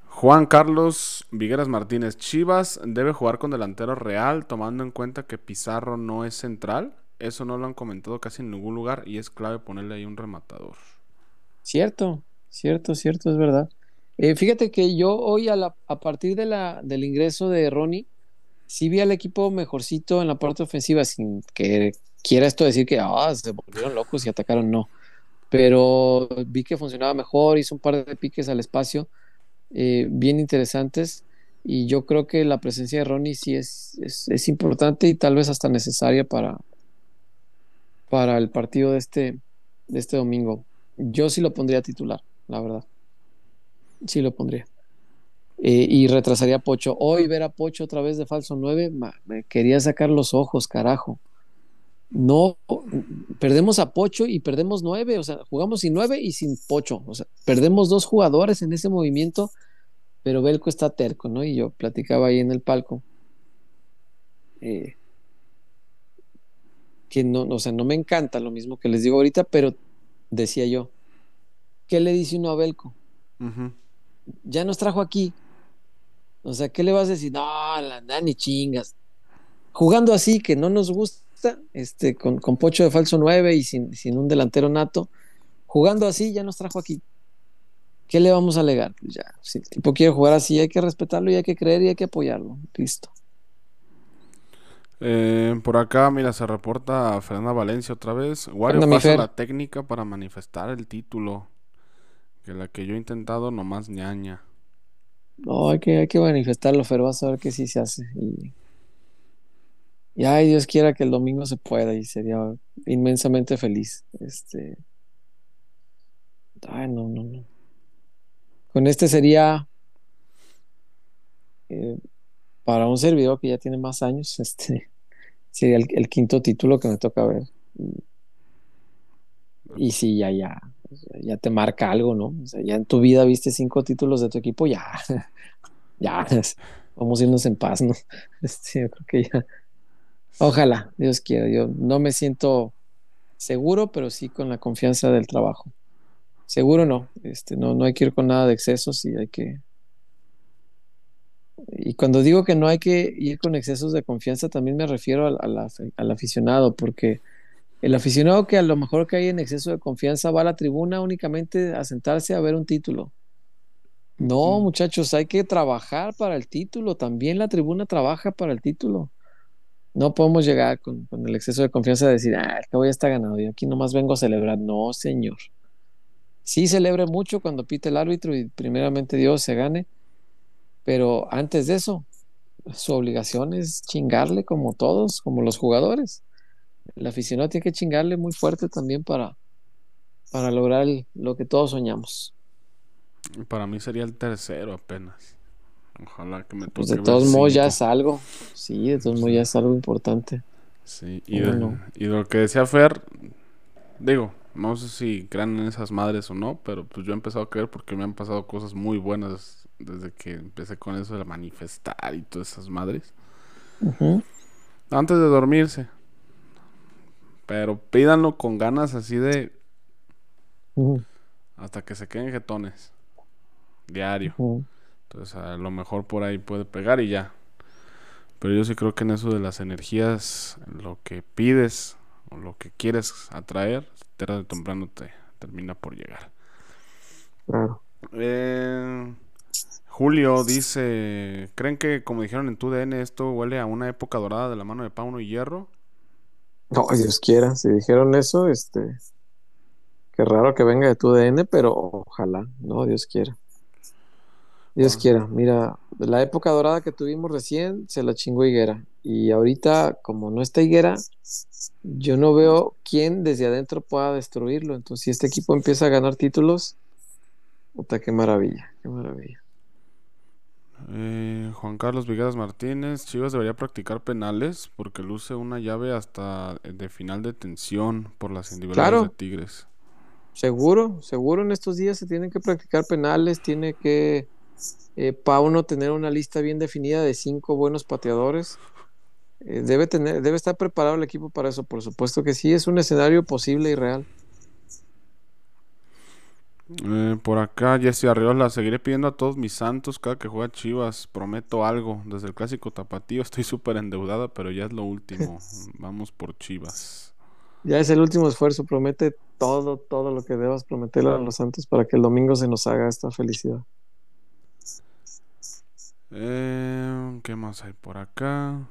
Juan Carlos Vigueras Martínez. Chivas debe jugar con delantero real, tomando en cuenta que Pizarro no es central. Eso no lo han comentado casi en ningún lugar y es clave ponerle ahí un rematador. Cierto, cierto, cierto, es verdad. Eh, fíjate que yo hoy a, la- a partir del ingreso de Ronnie, sí vi al equipo mejorcito en la parte ofensiva, sin que quiera esto decir que ah, se volvieron locos y atacaron, no. Pero vi que funcionaba mejor, hizo un par de piques al espacio eh, bien interesantes y yo creo que la presencia de Ronnie sí es, es, es importante y tal vez hasta necesaria para, para el partido de este, de este domingo. Yo sí lo pondría titular, la verdad. Sí lo pondría. Eh, y retrasaría a Pocho. Hoy ver a Pocho otra vez de falso 9, ma- me quería sacar los ojos, carajo. No, perdemos a Pocho y perdemos 9, o sea, jugamos sin 9 y sin Pocho. O sea, perdemos dos jugadores en ese movimiento, pero Belco está terco, ¿no? Y yo platicaba ahí en el palco. eh, que no, o sea, no me encanta lo mismo que les digo ahorita, pero decía yo, ¿qué le dice uno a Belco? Ya nos trajo aquí, O sea, ¿qué le vas a decir? No, la, la, ni chingas. Jugando así, que no nos gusta, este, con, con Pocho de falso 9 y sin, sin, un delantero nato, jugando así ya nos trajo aquí. ¿Qué le vamos a alegar? Pues ya, si el tipo quiere jugar así, hay que respetarlo y hay que creer y hay que apoyarlo. Listo. Eh, por acá, mira, se reporta a Fernanda Valencia otra vez. Wario pasa la técnica para manifestar el título. Que la que yo he intentado nomás ñaña. No, hay que, hay que manifestarlo, pero vas a ver que sí se hace. Y, y ay, Dios quiera que el domingo se pueda y sería inmensamente feliz. Este. Ay, no, no, no. Con este sería. Eh, para un servidor que ya tiene más años, este <laughs> sería el, el quinto título que me toca ver. Y, y sí, ya, ya, ya te marca algo, ¿no? O sea, ya en tu vida viste cinco títulos de tu equipo, ya, <laughs> ya, vamos a irnos en paz, ¿no? <laughs> Este, yo creo que ya. Ojalá, Dios quiera. Yo no me siento seguro, pero sí con la confianza del trabajo. Seguro no, este, no, no hay que ir con nada de excesos y hay que. Y cuando digo que no hay que ir con excesos de confianza, también me refiero al, al, al aficionado, porque el aficionado que a lo mejor que hay en exceso de confianza va a la tribuna únicamente a sentarse a ver un título. No, muchachos, hay que trabajar para el título. También la tribuna trabaja para el título. No podemos llegar con, con el exceso de confianza a decir, ah, el cabo ya está ganado, y aquí nomás vengo a celebrar. No, señor. Sí celebre mucho cuando pite el árbitro y primeramente Dios se gane, pero antes de eso, su obligación es chingarle como todos, como los jugadores el aficionado tiene que chingarle muy fuerte también para, para lograr el, lo que todos soñamos. Para mí sería el tercero apenas. Ojalá que me toque. Pues de todos modos ya es algo. Sí, de todos modos ya es algo importante. Sí, y, de, no? y lo que decía Fer, digo, no sé si crean en esas madres o no, pero pues yo he empezado a creer porque me han pasado cosas muy buenas desde que empecé con eso de manifestar y todas esas madres. Antes de dormirse, pero pídanlo con ganas así de. Hasta que se queden jetones. Diario. Entonces a lo mejor por ahí puede pegar y ya. Pero yo sí creo que en eso de las energías, lo que pides o lo que quieres atraer, tarde o temprano te termina por llegar. Claro. Eh, Julio dice: ¿Creen que, como dijeron en tu DN, esto huele a una época dorada de la mano de Pauno y Hierro? No, <laughs> Dios quiera, si dijeron eso, este, qué raro que venga de tu DN, pero ojalá, no, Dios quiera. Dios quiera, mira, la época dorada que tuvimos recién se la chingó Higuera. Y ahorita, como no está Higuera, yo no veo quién desde adentro pueda destruirlo. Entonces, si este equipo empieza a ganar títulos, puta, qué maravilla, qué maravilla. Eh, Juan Carlos Vigueras Martínez, Chivas debería practicar penales porque luce una llave hasta de final de tensión por las individualidades de Tigres. Seguro, seguro en estos días se tienen que practicar penales, tiene que eh, Pauno tener una lista bien definida de cinco buenos pateadores. Eh, debe tener, debe estar preparado el equipo para eso, por supuesto que sí, es un escenario posible y real. Eh, por acá, Jesse Arriola, seguiré pidiendo a todos mis santos cada que juega Chivas. Prometo algo. Desde el clásico tapatío estoy <laughs> súper endeudada, pero ya es lo último. <laughs> Vamos por Chivas. Ya es el último esfuerzo. Promete todo, todo lo que debas prometerle a los santos para que el domingo se nos haga esta felicidad. Eh, ¿Qué más hay por acá?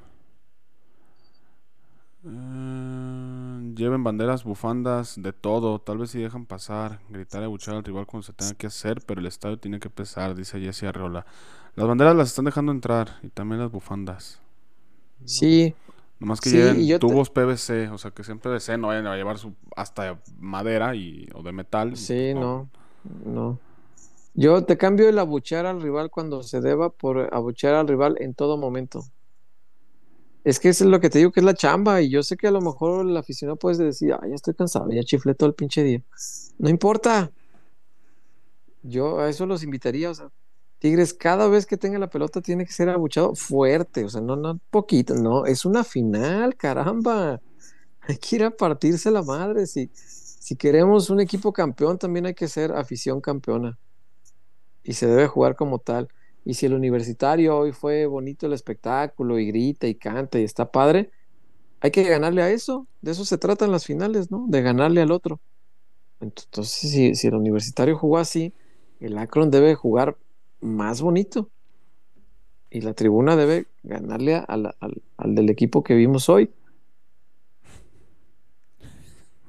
Eh, lleven banderas, bufandas, de todo. Tal vez si dejan pasar, gritar y abuchar al rival cuando se tenga que hacer, pero el estadio tiene que pesar, dice Jesse Arreola. Las banderas las están dejando entrar y también las bufandas. Sí. Nomás que lleven tubos PVC, o sea que sean PVC, no vayan a llevar su, hasta madera y, o de metal. Sí, no, no. Yo te cambio el abuchear al rival cuando se deba por abuchear al rival en todo momento. Es que es lo que te digo que es la chamba. Y yo sé que a lo mejor el aficionado puede decir, ay, ya estoy cansado, ya chiflé todo el pinche día. No importa. Yo a eso los invitaría. O sea, Tigres, cada vez que tenga la pelota tiene que ser abuchado fuerte. O sea, no, no poquito, no. Es una final, caramba. <laughs> Hay que ir a partirse la madre. Si, si queremos un equipo campeón, también hay que ser afición campeona. Y se debe jugar como tal. Y si el universitario hoy fue bonito el espectáculo y grita y canta y está padre, hay que ganarle a eso. De eso se tratan las finales, ¿no? De ganarle al otro. Entonces, si, el universitario jugó así, el Akron debe jugar más bonito. Y la tribuna debe ganarle al, del equipo que vimos hoy.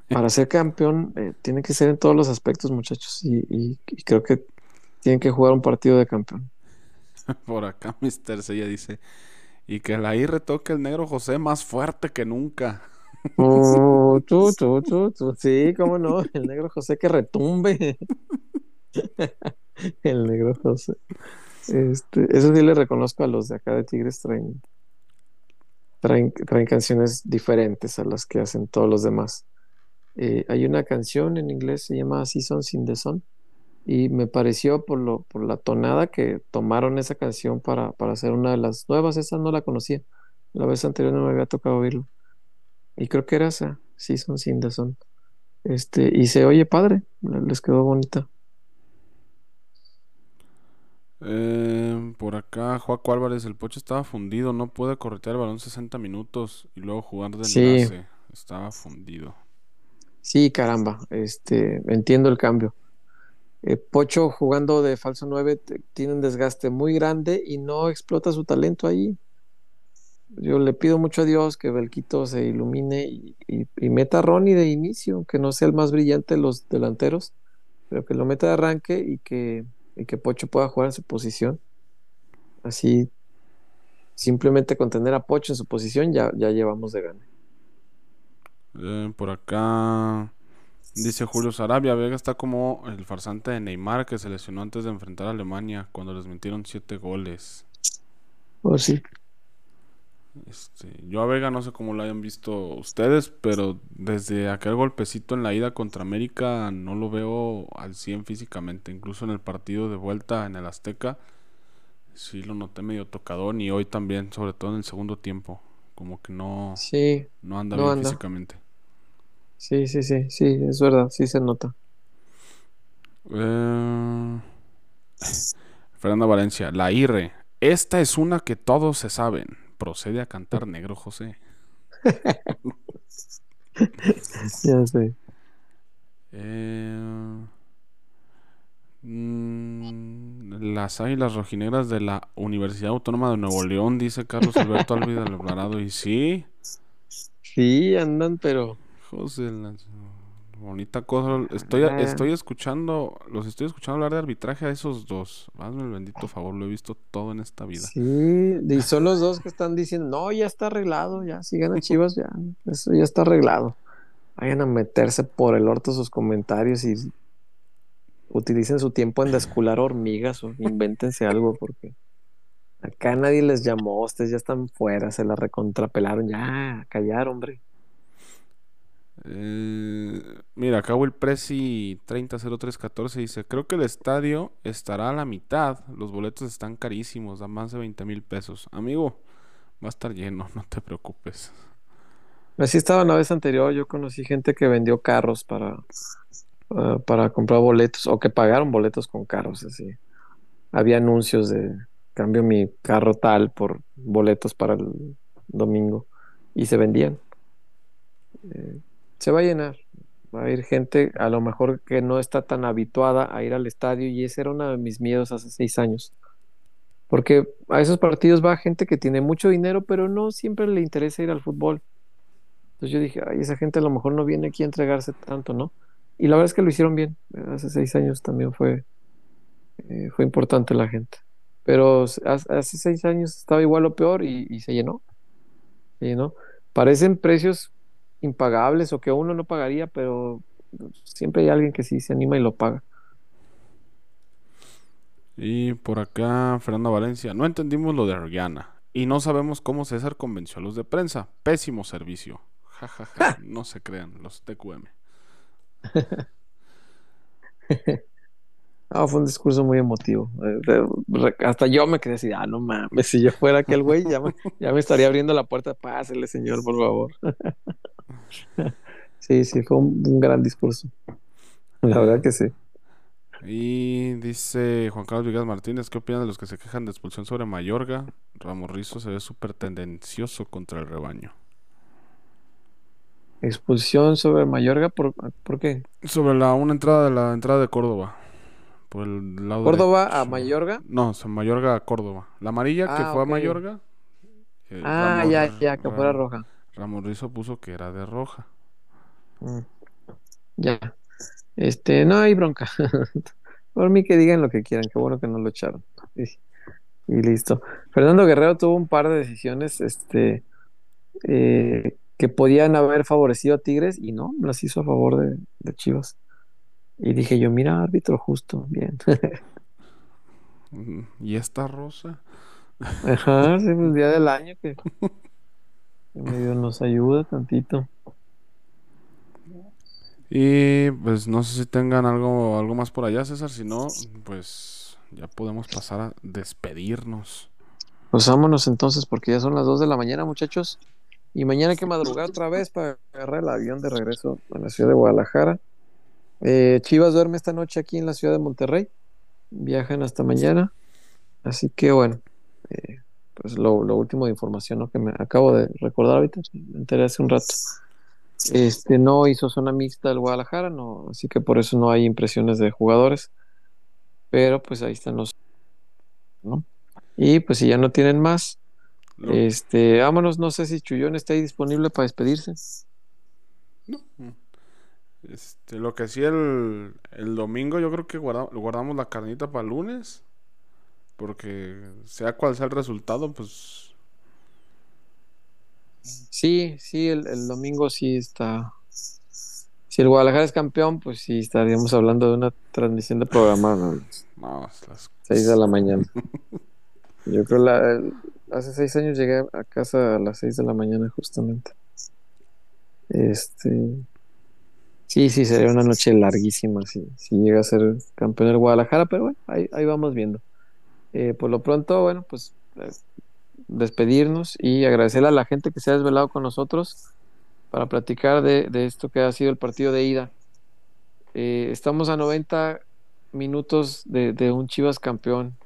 Para ser campeón, eh, tiene que ser en todos los aspectos, muchachos. Y, y- y creo que tienen que jugar un partido de campeón. <laughs> Por acá, Mr. Sella dice. Y que la I retoque el negro José más fuerte que nunca. Oh, tú, tú, tú, tú. Sí, cómo no. El negro José que retumbe. <laughs> El negro José. Este, eso sí le reconozco a los de acá de Tigres, traen, traen, traen canciones diferentes a las que hacen todos los demás. Eh, hay una canción en inglés, se llama Seasons in the Sun, y me pareció por, lo, por la tonada que tomaron esa canción para, para hacer una de las nuevas, esa no la conocía, la vez anterior no me había tocado oírlo, y creo que era esa, Seasons in the Sun. Este, y se oye padre, les quedó bonita. Eh, por acá, Juaco Álvarez, el Pocho estaba fundido, no puede corretear el balón 60 minutos y luego jugar de Sí. enlace. Estaba fundido. Sí, caramba, este, entiendo el cambio. Eh, Pocho jugando de falso 9 te- tiene un desgaste muy grande y no explota su talento ahí. Yo le pido mucho a Dios que Belquito se ilumine y meta a Ronnie de inicio, que no sea el más brillante de los delanteros, pero que lo meta de arranque y que, y que Pocho pueda jugar en su posición. Así, simplemente con tener a Pocho en su posición ya, ya llevamos de gane. Eh, por acá dice Julio Sarabia, Vega está como el farsante de Neymar que se lesionó antes de enfrentar a Alemania cuando les metieron siete goles. Oh, sí. Este, yo a Vega no sé cómo lo hayan visto ustedes, pero desde aquel golpecito en la ida contra América no lo veo al 100 físicamente. Incluso en el partido de vuelta en el Azteca, sí lo noté medio tocadón y hoy también, sobre todo en el segundo tiempo. Como que no, Sí, no anda no bien anda. físicamente. Sí, sí, sí, sí, es verdad, sí se nota. Eh, Fernanda Valencia, la IRE. Esta es una que todos se saben. Procede a cantar negro José. <laughs> Ya sé. Eh, mm, las águilas rojinegras de la Universidad Autónoma de Nuevo León, dice Carlos Alberto Álvarez Alvarado. Y sí, Sí, andan, pero La- bonita cosa. Estoy, Ah. estoy escuchando, los estoy escuchando hablar de arbitraje a esos dos. Hazme el bendito favor, lo he visto todo en esta vida. sí, y son los dos que están diciendo, no, ya está arreglado, ya, si gana <laughs> Chivas, ya, eso ya está arreglado. Vayan a meterse por el orto sus comentarios y utilicen su tiempo en descular hormigas o invéntense algo, porque acá nadie les llamó, ustedes ya están fuera, se la recontrapelaron, ya, callar, hombre. Eh, mira, acá Will Prezi 300314 dice, creo que el estadio estará a la mitad, los boletos están carísimos, da más de 20 mil pesos. Amigo, va a estar lleno, <laughs> no te preocupes. Así estaba la vez anterior, yo conocí gente que vendió carros para, ah, para comprar boletos o que pagaron boletos con carros, así. Había anuncios de cambio mi carro tal por boletos para el domingo y se vendían. Eh, se va a llenar, va a ir gente a lo mejor que no está tan habituada a ir al estadio y ese era uno de mis miedos hace seis años. Porque a esos partidos va gente que tiene mucho dinero, pero no siempre le interesa ir al fútbol. Entonces yo dije, ay, esa gente a lo mejor no viene aquí a entregarse tanto, ¿no? Y la verdad es que lo hicieron bien. Hace seis años también fue, eh, fue importante la gente. Pero hace seis años estaba igual o peor y, y se llenó. Se llenó. Parecen precios impagables o que uno no pagaría, pero siempre hay alguien que sí se anima y lo paga. Y por acá, Fernanda Valencia, no entendimos lo de Orellana y no sabemos cómo César convenció a los de prensa. Pésimo servicio. Ja, ja, ja. No se crean, los TQM. <laughs> Ah, fue un discurso muy emotivo. Eh, hasta yo me quedé así, ah, no mames, si yo fuera aquel güey, ya me, ya me estaría abriendo la puerta, pásele, señor, por favor. <laughs> Sí, sí, fue un, un gran discurso. La verdad que sí. Y dice Juan Carlos Villegas Martínez, ¿qué opinan de los que se quejan de expulsión sobre Mayorga? Ramos Rizo se ve súper tendencioso contra el rebaño. Expulsión sobre Mayorga, ¿por, ¿por qué? Sobre la una entrada de la entrada de Córdoba. Por el lado ¿Córdoba a Mayorga? No, Mayorga a Córdoba. La amarilla que Ah, fue a Mayorga. eh, Ah, ya, ya, que fuera roja. Ramos Rizo puso que era de roja. Mm. Ya. Este, no hay bronca. <laughs> Por mí que digan lo que quieran, qué bueno que no lo echaron. Y, y listo. Fernando Guerrero tuvo un par de decisiones, este, eh, que podían haber favorecido a Tigres y no, las hizo a favor de, de Chivas. Y dije yo, mira, árbitro justo, bien. <laughs> ¿Y esta rosa? <laughs> Ajá, sí, el día del año que, que medio nos ayuda tantito. Y pues no sé si tengan algo, algo más por allá, César. Si no, pues ya podemos pasar a despedirnos. Pues vámonos entonces, porque ya son las 2 de la mañana, muchachos. Y mañana hay que madrugar otra vez para agarrar el avión de regreso a la ciudad de Guadalajara. Eh, Chivas duerme esta noche aquí en la ciudad de Monterrey. Viajan hasta mañana. Así que bueno, eh, pues lo, lo último de información ¿no? que me acabo de recordar ahorita, me enteré hace un rato. Este no hizo zona mixta el Guadalajara, no, así que por eso no hay impresiones de jugadores. Pero pues ahí están los, ¿no? Y pues si ya no tienen más, este, vámonos, no sé si Chullón está ahí disponible para despedirse. Este, lo que sí el, el domingo yo creo que guarda- guardamos la carnita para el lunes. Porque sea cual sea el resultado, pues Sí, sí, el, el domingo sí está. Si el Guadalajara es campeón, pues sí estaríamos hablando de una transmisión de programa a las no, las- 6 de la mañana. <laughs> Yo creo la, el- hace seis años llegué a casa a las 6 de la mañana justamente. Este, sí, sí, sería una noche larguísima si, si llega a ser campeón el Guadalajara, pero bueno, ahí, ahí vamos viendo. Eh, por lo pronto, bueno, pues eh, despedirnos y agradecerle a la gente que se ha desvelado con nosotros para platicar de, de esto que ha sido el partido de ida. Eh, estamos a 90 minutos de, de un Chivas campeón,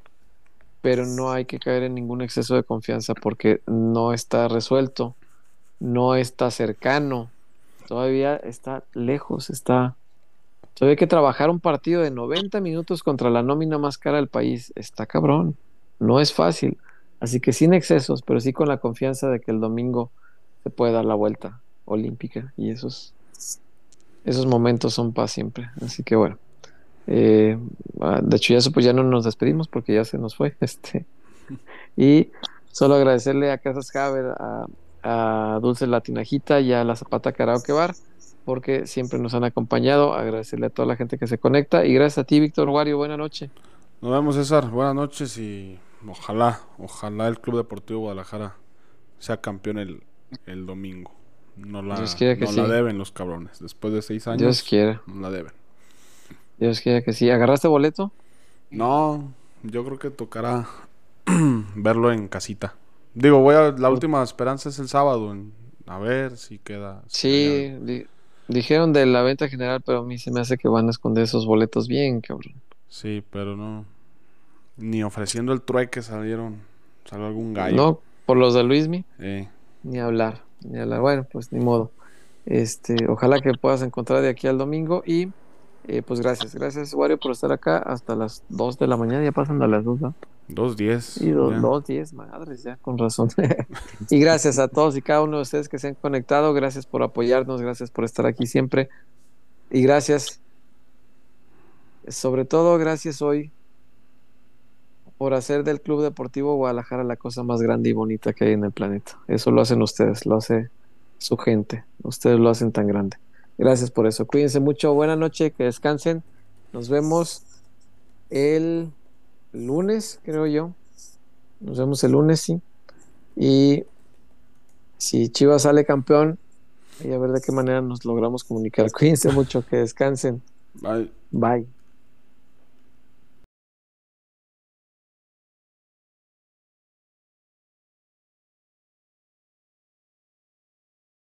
pero no hay que caer en ningún exceso de confianza porque no está resuelto, no está cercano, todavía está lejos, está... Todavía que trabajar un partido de 90 minutos contra la nómina más cara del país. Está cabrón, no es fácil. Así que sin excesos, pero sí con la confianza de que el domingo se puede dar la vuelta olímpica y esos, esos momentos son para siempre. Así que bueno. Eh, ah, de hecho, ya, pues ya no nos despedimos porque ya se nos fue. <laughs> Este. Y solo agradecerle a Casas Haber, a, a Dulce Latinajita y a la Zapata Karaoke Bar porque siempre nos han acompañado. Agradecerle a toda la gente que se conecta y gracias a ti, Víctor Wario. Buena noche. Nos vemos, César. Buenas noches y ojalá, ojalá el Club Deportivo Guadalajara sea campeón el, el domingo. No la, Dios quiera que no la deben los cabrones. Después de seis años, Dios quiera. no la deben. Dios quiera que sí. ¿Agarraste boleto? No, yo creo que tocará <clears throat> verlo en casita. Digo, voy a la última esperanza es el sábado. a ver si queda. si Sí, di- dijeron de la venta general, pero a mí se me hace que van a esconder esos boletos bien, cabrón. Sí, pero no. Ni ofreciendo el trueque salieron. Salió algún gallo. No, por los de Luismi, Eh, ni hablar, ni hablar. Bueno, pues ni modo. Este, ojalá que puedas encontrar de aquí al domingo y eh, pues gracias, gracias Wario por estar acá hasta las 2 de la mañana, ya pasan a las 2, ¿no? 2-10. Y dos, dos, diez, madres, ya, con razón. <laughs> y gracias a todos y cada uno de ustedes que se han conectado. Gracias por apoyarnos, gracias por estar aquí siempre. Y gracias, sobre todo, gracias hoy por hacer del Club Deportivo Guadalajara la cosa más grande y bonita que hay en el planeta. Eso lo hacen ustedes, lo hace su gente. Ustedes lo hacen tan grande. Gracias por eso. Cuídense mucho. Buena noche, que descansen. Nos vemos el lunes, creo yo. Nos vemos el lunes, sí. Y si Chivas sale campeón, y a ver de qué manera nos logramos comunicar. <laughs> Cuídense mucho, que descansen. Bye. Bye.